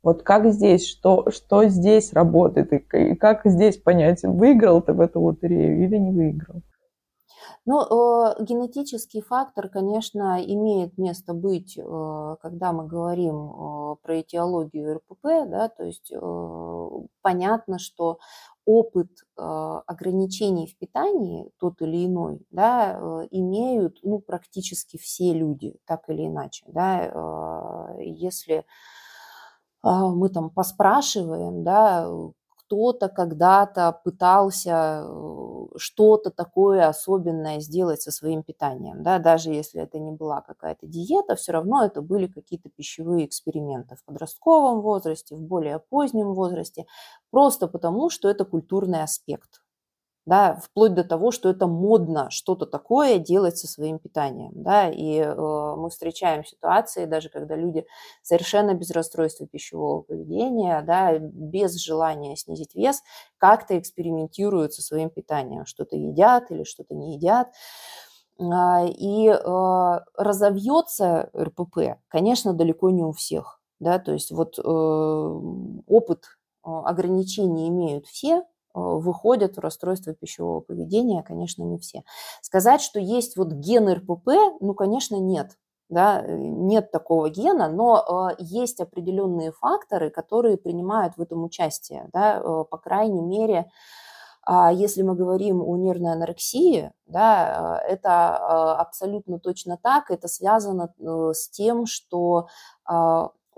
Вот как здесь, что, что здесь работает, и как здесь понять, выиграл ты в эту лотерею или не выиграл? Ну, э, генетический фактор, конечно, имеет место быть, э, когда мы говорим э, про этиологию РПП, да, то есть э, понятно, что опыт э, ограничений в питании, тот или иной, да, э, имеют ну, практически все люди, так или иначе. Да, если мы там поспрашиваем, да, кто-то когда-то пытался э, что-то такое особенное сделать со своим питанием, да, даже если это не была какая-то диета, все равно это были какие-то пищевые эксперименты в подростковом возрасте, в более позднем возрасте, просто потому, что это культурный аспект да, вплоть до того, что это модно что-то такое делать со своим питанием, да, и э, мы встречаем ситуации, даже когда люди совершенно без расстройства пищевого поведения, да, без желания снизить вес, как-то экспериментируют со своим питанием, что-то едят или что-то не едят, а, и э, разовьется РПП, конечно, далеко не у всех, да, то есть вот э, опыт э, ограничений имеют все, выходят в расстройство пищевого поведения, конечно, не все. Сказать, что есть вот ген РПП, ну, конечно, нет. Да, э, нет такого гена, но э, есть определенные факторы, которые принимают в этом участие. Да, э, по крайней мере, э, если мы говорим о нервной анорексии, да, это абсолютно точно так. Это связано э, с тем, что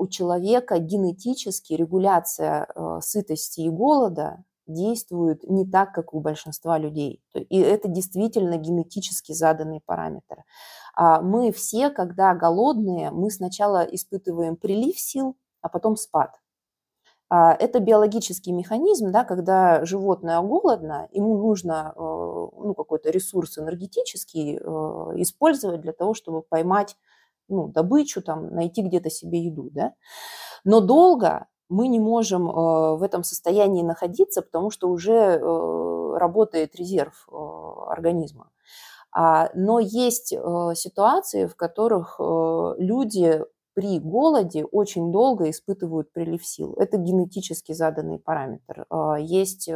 у человека генетически регуляция э, сытости и голода действуют не так, как у большинства людей. И это действительно генетически заданный параметр. А мы все, когда голодные, мы сначала испытываем прилив сил, а потом спад. А это биологический механизм, да, когда животное голодно, ему нужно э, ну, какой-то ресурс энергетический э, использовать для того, чтобы поймать ну, добычу, там, найти где-то себе еду. Да? Но долго мы не можем э, в этом состоянии находиться, потому что уже э, работает резерв э, организма. А, но есть ситуации, в которых люди при голоде очень долго испытывают прилив сил. Это генетически заданный параметр. А, есть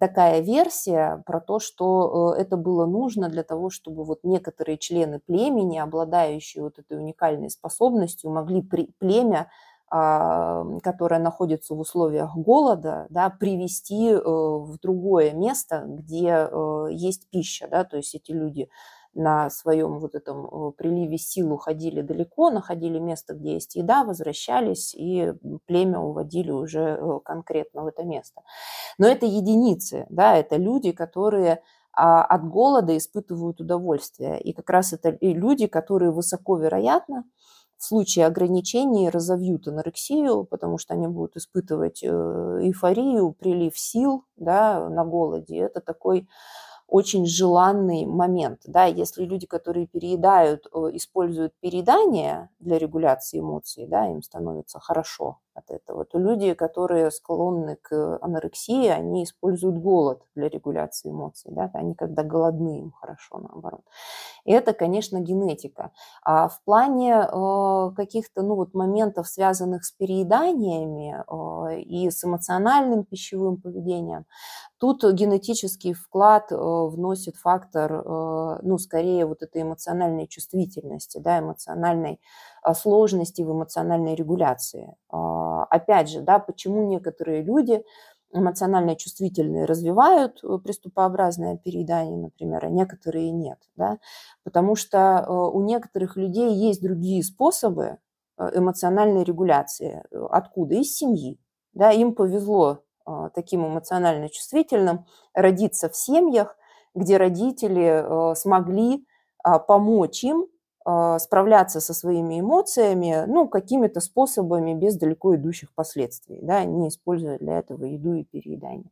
такая версия про то, что это было нужно для того, чтобы вот некоторые члены племени, обладающие вот этой уникальной способностью, могли племя которая находится в условиях голода, да, привести э, в другое место, где э, есть пища, да, то есть эти люди на своем вот этом э, приливе сил уходили далеко, находили место, где есть еда, возвращались и племя уводили уже конкретно в это место. Но это единицы, да, это люди, которые а, от голода испытывают удовольствие. И как раз это люди, которые высоко вероятно в случае ограничений разовьют анорексию, потому что они будут испытывать э, эйфорию, прилив сил да, на голоде. Это такой очень желанный момент. Да, если люди, которые переедают, э, используют переедание для регуляции эмоций, да, им становится хорошо от этого, то люди, которые склонны к анорексии, они используют голод для регуляции эмоций. Да, они когда голодны, им хорошо наоборот. И это, конечно, генетика. А в плане э, каких-то ну, вот моментов, связанных с перееданиями э, и с эмоциональным пищевым поведением, тут генетический вклад э, вносит фактор, э, ну, скорее вот этой эмоциональной чувствительности, да, эмоциональной сложности в эмоциональной регуляции. А, опять же, да, почему некоторые люди эмоционально чувствительные развивают э, приступообразное переедание, например, а некоторые нет. Да? Потому что э, у некоторых людей есть другие способы э, эмоциональной регуляции. Откуда? Из семьи. Да? Им повезло таким эмоционально чувствительным родиться в семьях, где родители смогли помочь им а, справляться со своими эмоциями, ну, какими-то способами без далеко идущих последствий, да, не используя для этого еду и переедание.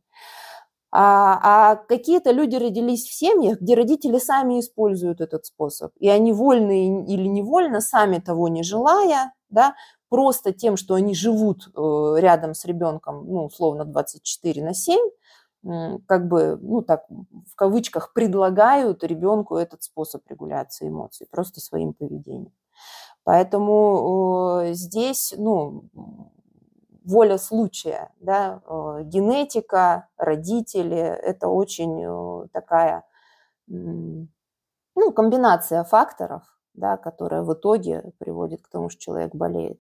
А, а какие-то люди родились в семьях, где родители сами используют этот способ, и они вольно или невольно, сами того не желая, да, просто тем, что они живут э, рядом с ребенком, ну, условно, 24 на 7, как бы, ну так, в кавычках, предлагают ребенку этот способ регуляции эмоций, просто своим поведением. Поэтому здесь, ну, воля случая, да, генетика, родители, это очень такая, ну, комбинация факторов, да, которая в итоге приводит к тому, что человек болеет.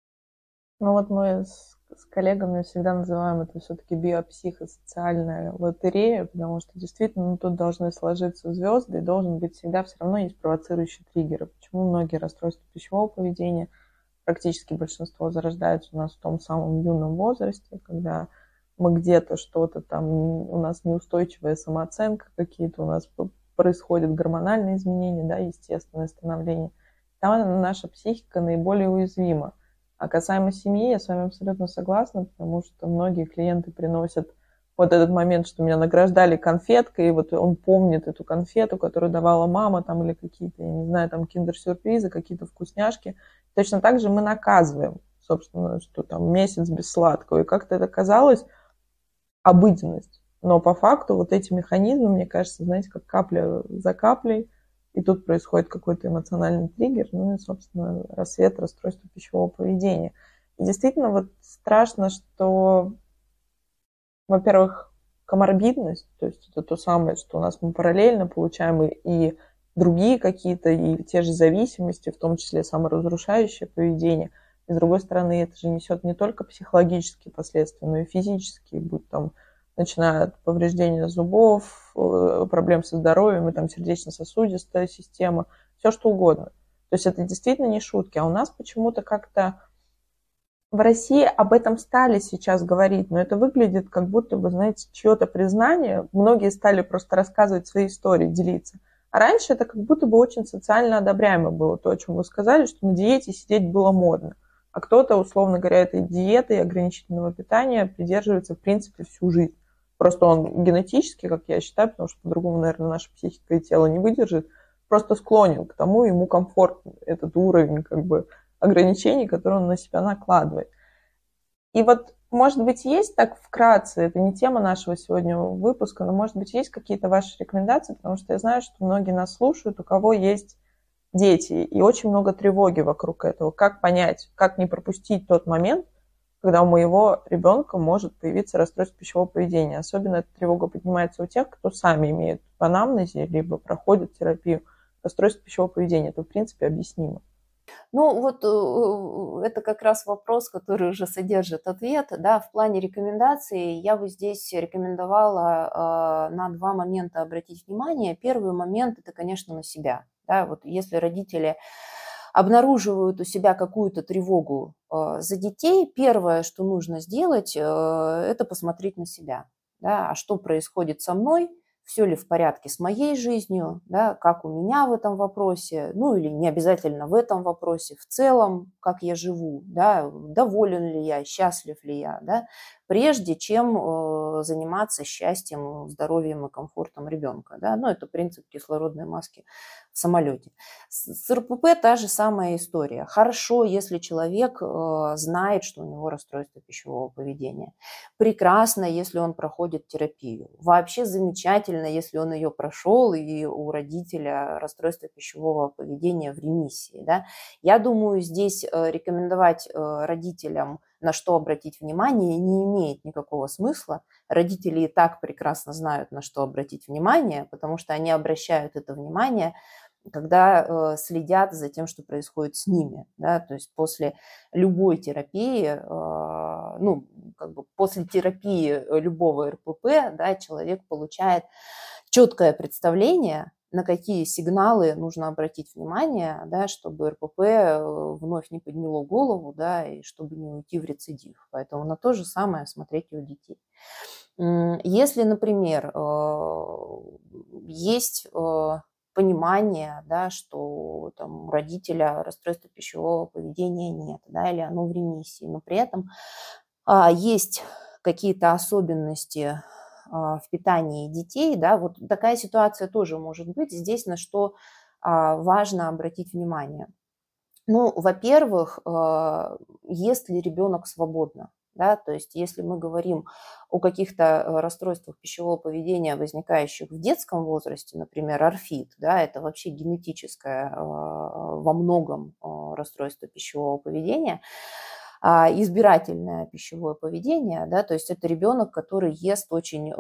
Ну вот мы с с коллегами всегда называем это все-таки биопсихосоциальная лотерея, потому что действительно ну, тут должны сложиться звезды, и должен быть всегда все равно есть провоцирующие триггеры. Почему многие расстройства пищевого поведения, практически большинство зарождаются у нас в том самом юном возрасте, когда мы где-то что-то там, у нас неустойчивая самооценка, какие-то у нас происходят гормональные изменения, да, естественное становление. Там наша психика наиболее уязвима. А касаемо семьи, я с вами абсолютно согласна, потому что многие клиенты приносят вот этот момент, что меня награждали конфеткой, и вот он помнит эту конфету, которую давала мама, там, или какие-то, я не знаю, там, киндер-сюрпризы, какие-то вкусняшки. Точно так же мы наказываем, собственно, что там месяц без сладкого. И как-то это казалось обыденность. Но по факту вот эти механизмы, мне кажется, знаете, как капля за каплей – и тут происходит какой-то эмоциональный триггер, ну и, собственно, рассвет расстройства пищевого поведения. И действительно вот страшно, что, во-первых, коморбидность, то есть это то самое, что у нас мы параллельно получаем и, и другие какие-то, и те же зависимости, в том числе саморазрушающее поведение. И с другой стороны, это же несет не только психологические последствия, но и физические, будь там начиная от повреждения зубов, э, проблем со здоровьем, и там сердечно-сосудистая система, все что угодно. То есть это действительно не шутки. А у нас почему-то как-то в России об этом стали сейчас говорить, но это выглядит как будто бы, знаете, чье-то признание. Многие стали просто рассказывать свои истории, делиться. А раньше это как будто бы очень социально одобряемо было, то, о чем вы сказали, что на диете сидеть было модно. А кто-то, условно говоря, этой диеты и ограничительного питания придерживается, в принципе, всю жизнь. Просто он генетически, как я считаю, потому что по-другому, наверное, наша психика и тело не выдержит, просто склонен к тому, ему комфортен этот уровень как бы ограничений, который он на себя накладывает. И вот может быть, есть так вкратце, это не тема нашего сегодня выпуска, но, может быть, есть какие-то ваши рекомендации, потому что я знаю, что многие нас слушают, у кого есть дети, и очень много тревоги вокруг этого. Как понять, как не пропустить тот момент, когда у моего ребенка может появиться расстройство пищевого поведения. Особенно эта тревога поднимается у тех, кто сами имеют в анамнезе, либо проходят терапию расстройства пищевого поведения. Это, в принципе, объяснимо. Ну, вот э, это как раз вопрос, который уже содержит ответ. Да, в плане рекомендаций я бы здесь рекомендовала э, на два момента обратить внимание. Первый момент – это, конечно, на себя. Да, вот если родители обнаруживают у себя какую-то тревогу э, за детей, первое, что нужно сделать, э, это посмотреть на себя. Да, а что происходит со мной, все ли в порядке с моей жизнью, да, как у меня в этом вопросе, ну или не обязательно в этом вопросе, в целом, как я живу, да, доволен ли я, счастлив ли я, да, прежде чем э, заниматься счастьем, здоровьем и комфортом ребенка. Да? Ну, это принцип кислородной маски в самолете. С РПП та же самая история. Хорошо, если человек э, знает, что у него расстройство пищевого поведения. Прекрасно, если он проходит терапию. Вообще замечательно, если он ее прошел, и у родителя расстройство пищевого поведения в ремиссии. Да? Я думаю, здесь э, рекомендовать родителям на что обратить внимание, не имеет никакого смысла. Родители и так прекрасно знают, на что обратить внимание, потому что они обращают это внимание, когда э, следят за тем, что происходит с ними. Да? То есть после любой терапии, э, ну, как бы после терапии любого РПП, да, человек получает четкое представление на какие сигналы нужно обратить внимание, да, чтобы РПП э, вновь не подняло голову, да, и чтобы не уйти в рецидив. Поэтому на то же самое смотреть и у детей. Если, например, э, есть э, понимание, да, что там, у родителя расстройства пищевого поведения нет, да, или оно в ремиссии, но при этом а, есть какие-то особенности в питании детей, да, вот такая ситуация тоже может быть. Здесь на что а, важно обратить внимание. Ну, во-первых, а, ест ли ребенок свободно, да, то есть если мы говорим о каких-то расстройствах пищевого поведения, возникающих в детском возрасте, например, орфит, да, это вообще генетическое во многом расстройство пищевого поведения, а, избирательное пищевое поведение, да, то есть это ребенок, который ест очень э,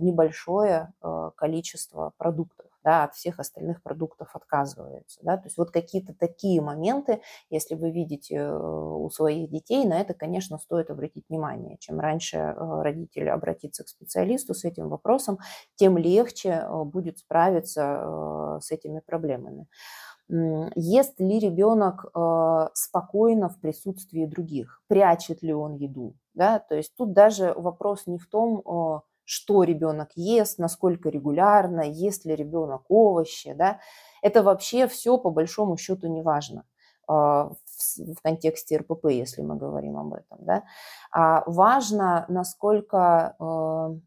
небольшое э, количество продуктов, да, от всех остальных продуктов отказывается. Да? То есть вот какие-то такие моменты, если вы видите э, у своих детей, на это, конечно, стоит обратить внимание. Чем раньше родители обратится к специалисту с этим вопросом, тем легче будет справиться с этими проблемами ест ли ребенок э, спокойно в присутствии других, прячет ли он еду. Да? То есть тут даже вопрос не в том, что ребенок ест, насколько регулярно, ест ли ребенок овощи. Да? Это вообще все по большому счету не важно а, в контексте РПП, если мы говорим об этом. Да? А важно, насколько э,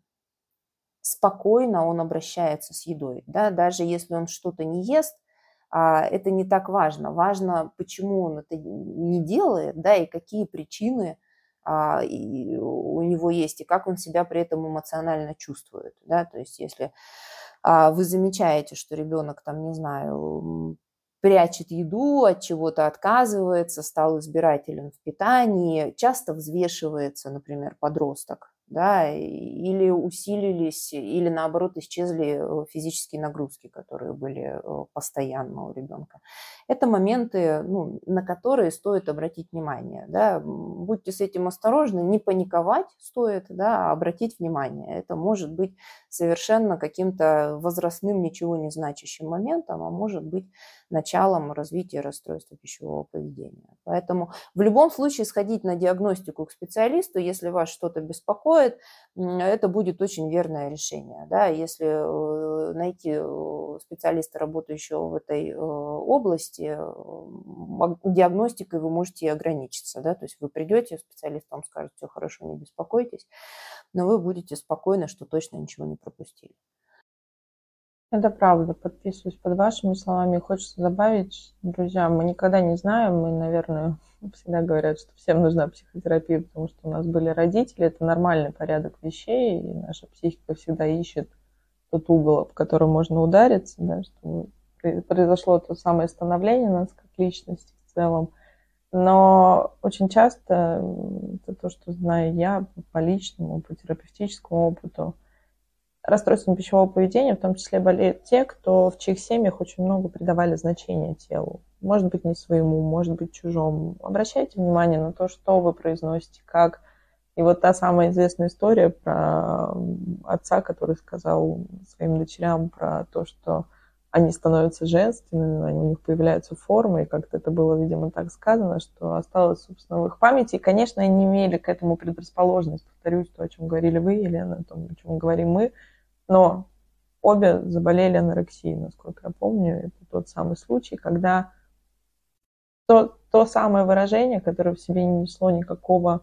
спокойно он обращается с едой. Да? Даже если он что-то не ест, это не так важно. Важно, почему он это не делает, да, и какие причины а, у него есть, и как он себя при этом эмоционально чувствует. Да? То есть если а, вы замечаете, что ребенок, там, не знаю, прячет еду, от чего-то отказывается, стал избирателен в питании, часто взвешивается, например, подросток, да, или усилились, или наоборот исчезли э, физические нагрузки, которые были э, постоянно у ребенка. Это моменты, ну, на которые стоит обратить внимание. Да. Будьте с этим осторожны, не паниковать стоит, да, а обратить внимание. Это может быть совершенно каким-то возрастным, ничего не значащим моментом, а может быть началом развития расстройства пищевого поведения. Поэтому в любом случае сходить на диагностику к специалисту, если вас что-то беспокоит, это будет очень верное решение. Да? Если э, найти э, специалиста, работающего в этой э, области, диагностикой вы можете и ограничиться. Да? То есть вы придете, специалист вам скажет, все хорошо, не беспокойтесь, но вы будете спокойны, что точно ничего не пропустили. Это правда, подписываюсь под вашими словами. Хочется добавить, друзья, мы никогда не знаем, мы, наверное, всегда говорят, что всем нужна психотерапия, потому что у нас были родители, это нормальный порядок вещей, и наша психика всегда ищет тот угол, об который можно удариться, да, чтобы произошло то самое становление нас как личности в целом. Но очень часто, это то, что знаю я по личному, по терапевтическому опыту, расстройством пищевого поведения в том числе болеют те, кто в чьих семьях очень много придавали значения телу. Может быть, не своему, может быть, чужому. Обращайте внимание на то, что вы произносите, как. И вот та самая известная история про отца, который сказал своим дочерям про то, что они становятся женственными, у них появляются формы, и как-то это было, видимо, так сказано, что осталось, собственно, в их памяти. И, конечно, они имели к этому предрасположенность. Повторюсь, то, о чем говорили вы, Елена, о том, о чем говорим мы – но обе заболели анорексией, насколько я помню. Это тот самый случай, когда то, то самое выражение, которое в себе не несло никакого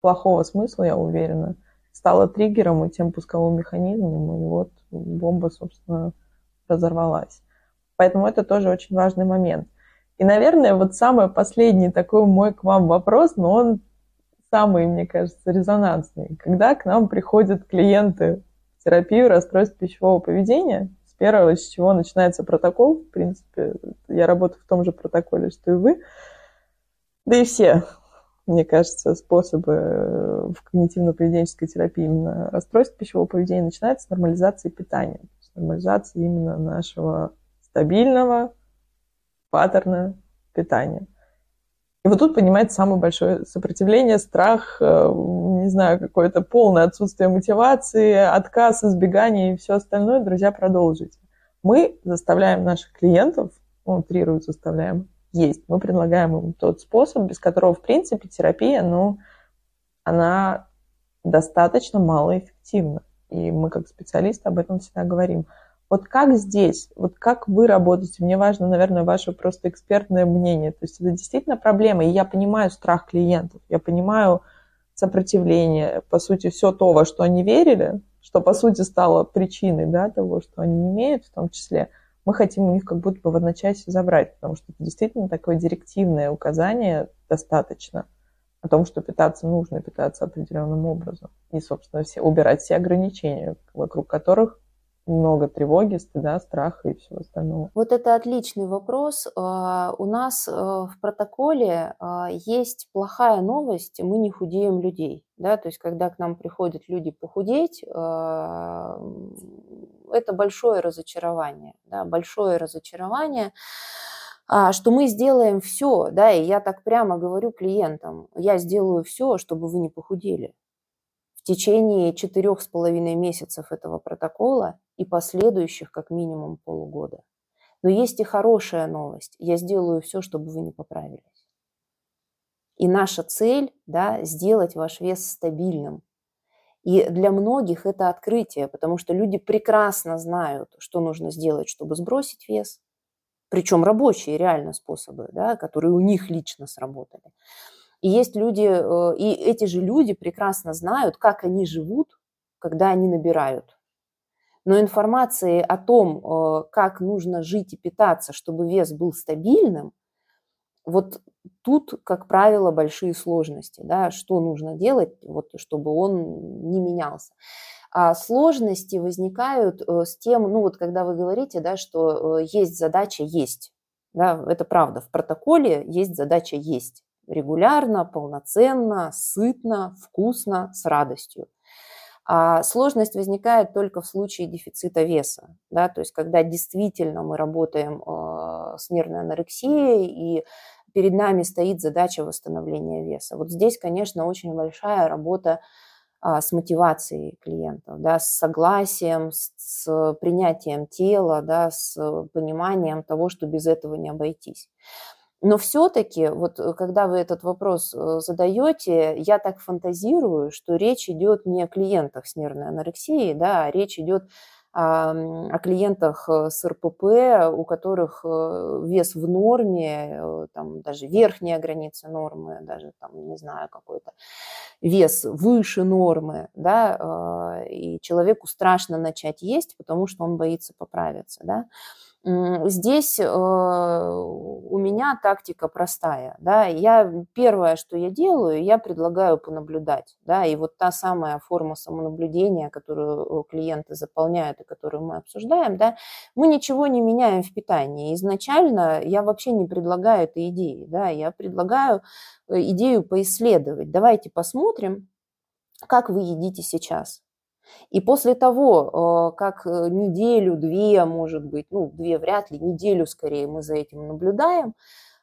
плохого смысла, я уверена, стало триггером и тем пусковым механизмом, и вот бомба, собственно, разорвалась. Поэтому это тоже очень важный момент. И, наверное, вот самый последний такой мой к вам вопрос, но он самый, мне кажется, резонансный. Когда к нам приходят клиенты терапию расстройств пищевого поведения. С первого, с чего начинается протокол, в принципе, я работаю в том же протоколе, что и вы. Да и все, мне кажется, способы э, в когнитивно-поведенческой терапии именно расстройств пищевого поведения начинается с нормализации питания, с нормализации именно нашего стабильного паттерна питания. И вот тут понимаете самое большое сопротивление, страх, э, не знаю, какое-то полное отсутствие мотивации, отказ, избегание и все остальное, друзья, продолжите. Мы заставляем наших клиентов, ну, утрирую, заставляем есть. Мы предлагаем им тот способ, без которого, в принципе, терапия, ну, она достаточно малоэффективна. И мы, как специалисты, об этом всегда говорим. Вот как здесь, вот как вы работаете, мне важно, наверное, ваше просто экспертное мнение. То есть это действительно проблема, и я понимаю страх клиентов, я понимаю сопротивление, по сути, все то, во что они верили, что, по сути, стало причиной да, того, что они имеют в том числе, мы хотим у них как будто бы в одночасье забрать, потому что это действительно такое директивное указание достаточно о том, что питаться нужно, питаться определенным образом. И, собственно, все, убирать все ограничения, вокруг которых много тревоги, стыда, страха и всего остального? Вот это отличный вопрос. А, у нас э, в протоколе а, есть плохая новость, мы не худеем людей. Да? То есть, когда к нам приходят люди похудеть, а, это большое разочарование. Да? Большое разочарование что мы сделаем все, да, и я так прямо говорю клиентам, я сделаю все, чтобы вы не похудели течение четырех с половиной месяцев этого протокола и последующих как минимум полугода. Но есть и хорошая новость. Я сделаю все, чтобы вы не поправились. И наша цель да, – сделать ваш вес стабильным. И для многих это открытие, потому что люди прекрасно знают, что нужно сделать, чтобы сбросить вес. Причем рабочие реально способы, да, которые у них лично сработали. И есть люди, э, и эти же люди прекрасно знают, как они живут, когда они набирают. Но информации о том, э, как нужно жить и питаться, чтобы вес был стабильным, вот тут, как правило, большие сложности, да, что нужно делать, вот, чтобы он не менялся. А сложности возникают э, с тем, ну вот когда вы говорите, да, что есть задача есть, да, это правда, в протоколе есть задача есть регулярно, полноценно, сытно, вкусно, с радостью. А сложность возникает только в случае дефицита веса, да, то есть когда действительно мы работаем э, с нервной анорексией и перед нами стоит задача восстановления веса. Вот здесь, конечно, очень большая работа а, с мотивацией клиентов, да, с согласием, с, с принятием тела, да, с пониманием того, что без этого не обойтись. Но все-таки, вот э, когда вы этот вопрос э, задаете, я так фантазирую, что речь идет не о клиентах с нервной анорексией, да, а речь идет о клиентах э, с РПП, у которых вес в норме, там даже верхняя граница нормы, даже там, не знаю, какой-то вес выше нормы, да, и человеку страшно начать есть, потому что он боится поправиться, да. Здесь э, у меня тактика простая. Да? Я, первое, что я делаю, я предлагаю понаблюдать. Да? И вот та самая форма самонаблюдения, которую э, клиенты заполняют и которую мы обсуждаем, да, мы ничего не меняем в питании. Изначально я вообще не предлагаю этой идеи. Да? Я предлагаю э, идею поисследовать. Давайте посмотрим, как вы едите сейчас. И после того, э, как э, неделю, две, может быть, ну, две вряд ли, неделю скорее мы за этим наблюдаем,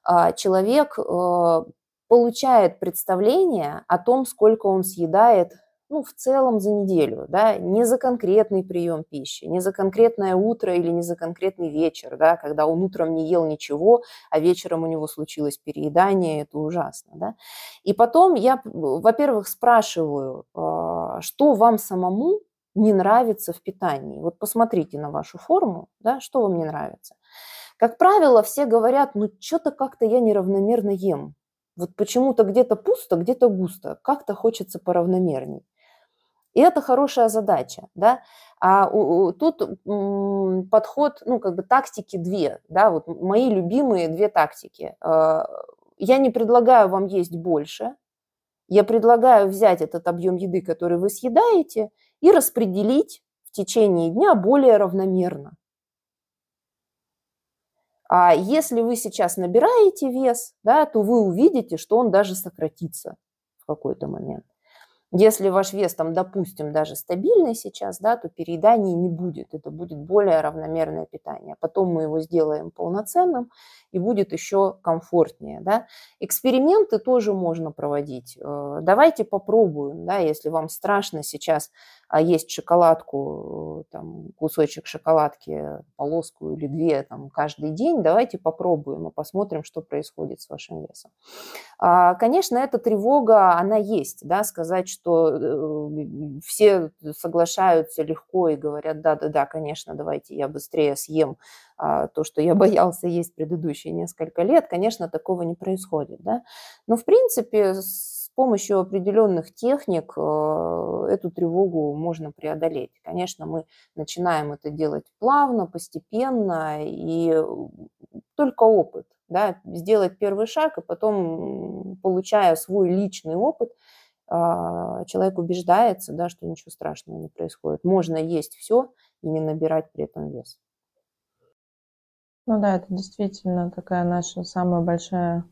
а, человек э, получает представление о том, сколько он съедает ну, в целом за неделю, да, не за конкретный прием пищи, не за конкретное утро или не за конкретный вечер, да, когда он утром не ел ничего, а вечером у него случилось переедание, это ужасно, да. И потом я, во-первых, спрашиваю, а, что вам самому не нравится в питании. Вот посмотрите на вашу форму, да, что вам не нравится. Как правило, все говорят, ну, что-то как-то я неравномерно ем. Вот почему-то где-то пусто, где-то густо. Как-то хочется поравномерней. И это хорошая задача, да. А у, у, тут м, подход, ну, как бы тактики две, да, вот мои любимые две тактики. Э, я не предлагаю вам есть больше, я предлагаю взять этот объем еды, который вы съедаете, и распределить в течение дня более равномерно. А если вы сейчас набираете вес, да, то вы увидите, что он даже сократится в какой-то момент. Если ваш вес там, допустим, даже стабильный сейчас, да, то перееданий не будет. Это будет более равномерное питание. Потом мы его сделаем полноценным и будет еще комфортнее. Да. Эксперименты тоже можно проводить. Э, давайте попробуем, да, если вам страшно сейчас а есть шоколадку, там, кусочек шоколадки, полоску или две там, каждый день, давайте попробуем и посмотрим, что происходит с вашим весом. А, конечно, эта тревога, она есть, да, сказать, что э, все соглашаются легко и говорят, да-да-да, конечно, давайте я быстрее съем а, то, что я боялся есть предыдущие несколько лет, конечно, такого не происходит, да. Но, в принципе, помощью определенных техник э, эту тревогу можно преодолеть. Конечно, мы начинаем это делать плавно, постепенно, и только опыт. Да, сделать первый шаг, и потом, получая свой личный опыт, человек убеждается, да, что ничего страшного не происходит. Можно есть все и не набирать при этом вес. Ну да, это действительно такая наша самая большая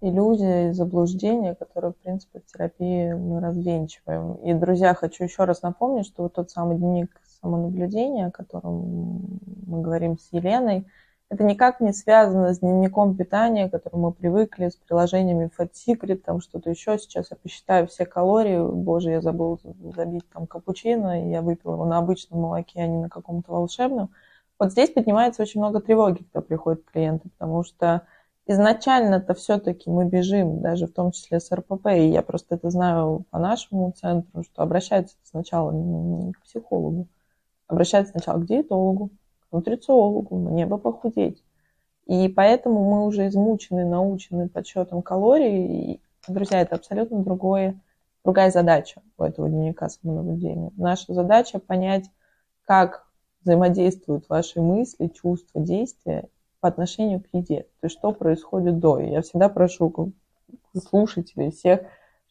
иллюзия и заблуждение, которое, в принципе, в терапии мы развенчиваем. И, друзья, хочу еще раз напомнить, что вот тот самый дневник самонаблюдения, о котором мы говорим с Еленой, это никак не связано с дневником питания, к которому мы привыкли, с приложениями Fat Secret, там что-то еще. Сейчас я посчитаю все калории. Боже, я забыл забить там капучино, и я выпила его на обычном молоке, а не на каком-то волшебном. Вот здесь поднимается очень много тревоги, когда приходят клиенты, потому что изначально-то все-таки мы бежим, даже в том числе с РПП, и я просто это знаю по нашему центру, что обращаются сначала не к психологу, обращаются сначала к диетологу, к нутрициологу, мне бы похудеть. И поэтому мы уже измучены, научены подсчетом калорий. И, друзья, это абсолютно другое, другая задача у этого дневника самонаблюдения. Наша задача понять, как взаимодействуют ваши мысли, чувства, действия по отношению к еде. То есть что происходит до. Я всегда прошу слушателей всех,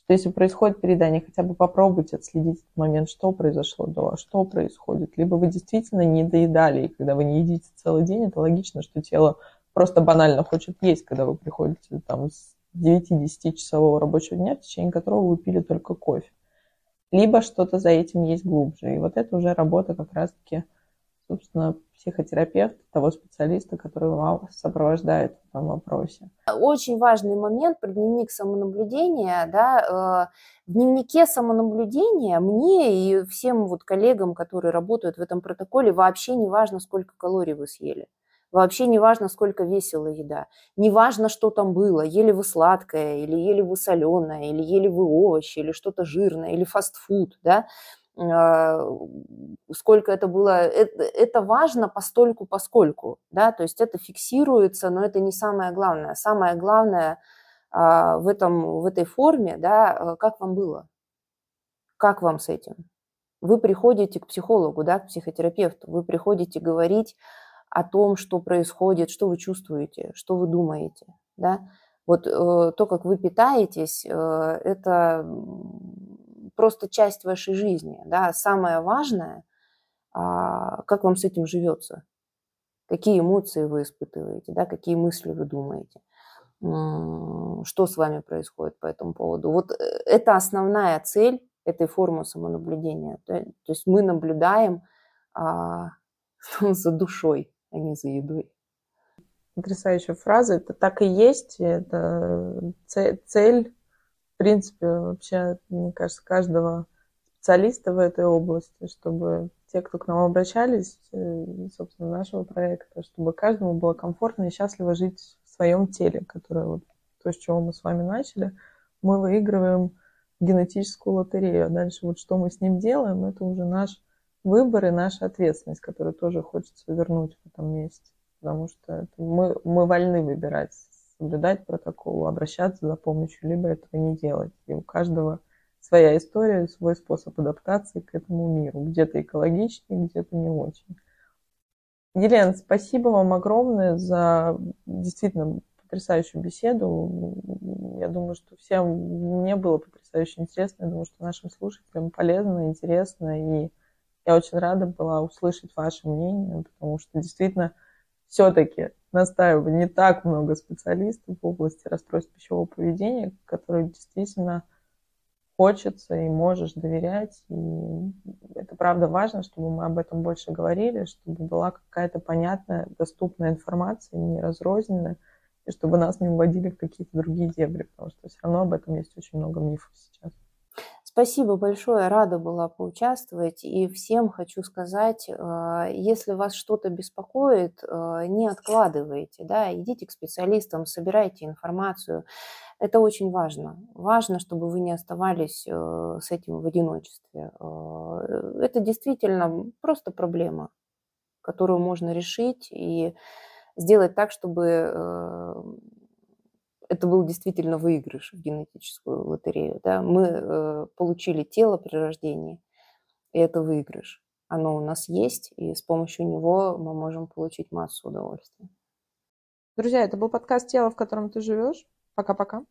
что если происходит переедание, хотя бы попробуйте отследить этот момент, что произошло до, что происходит. Либо вы действительно не доедали, и когда вы не едите целый день, это логично, что тело просто банально хочет есть, когда вы приходите там с 9-10 часового рабочего дня, в течение которого вы пили только кофе. Либо что-то за этим есть глубже. И вот это уже работа как раз-таки, собственно, психотерапевта, того специалиста, который вас сопровождает в этом вопросе. Очень важный момент про дневник самонаблюдения. Да, э, в дневнике самонаблюдения мне и всем вот коллегам, которые работают в этом протоколе, вообще не важно, сколько калорий вы съели. Вообще не важно, сколько весила еда. Не важно, что там было. Ели вы сладкое, или ели вы соленое, или ели вы овощи, или что-то жирное, или фастфуд. Да? А, сколько это было, это, это важно постольку поскольку, да, то есть это фиксируется, но это не самое главное. Самое главное а, в, этом, в этой форме, да, а, как вам было, как вам с этим. Вы приходите к психологу, да, к психотерапевту, вы приходите говорить о том, что происходит, что вы чувствуете, что вы думаете, да. Вот э, то, как вы питаетесь, э, это просто часть вашей жизни. Да? Самое важное, а, как вам с этим живется, какие эмоции вы испытываете, да? какие мысли вы думаете, что с вами происходит по этому поводу. Вот э, это основная цель этой формы самонаблюдения. То есть мы наблюдаем а, за душой, а не за едой. Потрясающая фраза. Это так и есть. Это цель принципе, вообще, мне кажется, каждого специалиста в этой области, чтобы те, кто к нам обращались, э, собственно, нашего проекта, чтобы каждому было комфортно и счастливо жить в своем теле, которое вот то, с чего мы с вами начали, мы выигрываем генетическую лотерею. А дальше вот что мы с ним делаем, это уже наш выбор и наша ответственность, которую тоже хочется вернуть в этом месте. Потому что мы, мы вольны выбирать, соблюдать протокол, обращаться за помощью, либо этого не делать. И у каждого своя история, свой способ адаптации к этому миру. Где-то экологичнее, где-то не очень. Елена, спасибо вам огромное за действительно потрясающую беседу. Я думаю, что всем мне было потрясающе интересно. Я думаю, что нашим слушателям полезно, интересно. И я очень рада была услышать ваше мнение, потому что действительно все-таки настаиваю, не так много специалистов в области расстройств пищевого поведения, которые действительно хочется и можешь доверять. И это правда важно, чтобы мы об этом больше говорили, чтобы была какая-то понятная, доступная информация, не разрозненная, и чтобы нас не уводили в какие-то другие дебри, потому что все равно об этом есть очень много мифов сейчас. Спасибо большое, рада была поучаствовать. И всем хочу сказать, э, если вас что-то беспокоит, э, не откладывайте, да, идите к специалистам, собирайте информацию. Это очень важно. Важно, чтобы вы не оставались э, с этим в одиночестве. Это действительно просто проблема, которую можно решить и сделать так, чтобы это был действительно выигрыш в генетическую лотерею. Да? Мы э, получили тело при рождении, и это выигрыш. Оно у нас есть, и с помощью него мы можем получить массу удовольствия. Друзья, это был подкаст «Тело, в котором ты живешь». Пока-пока.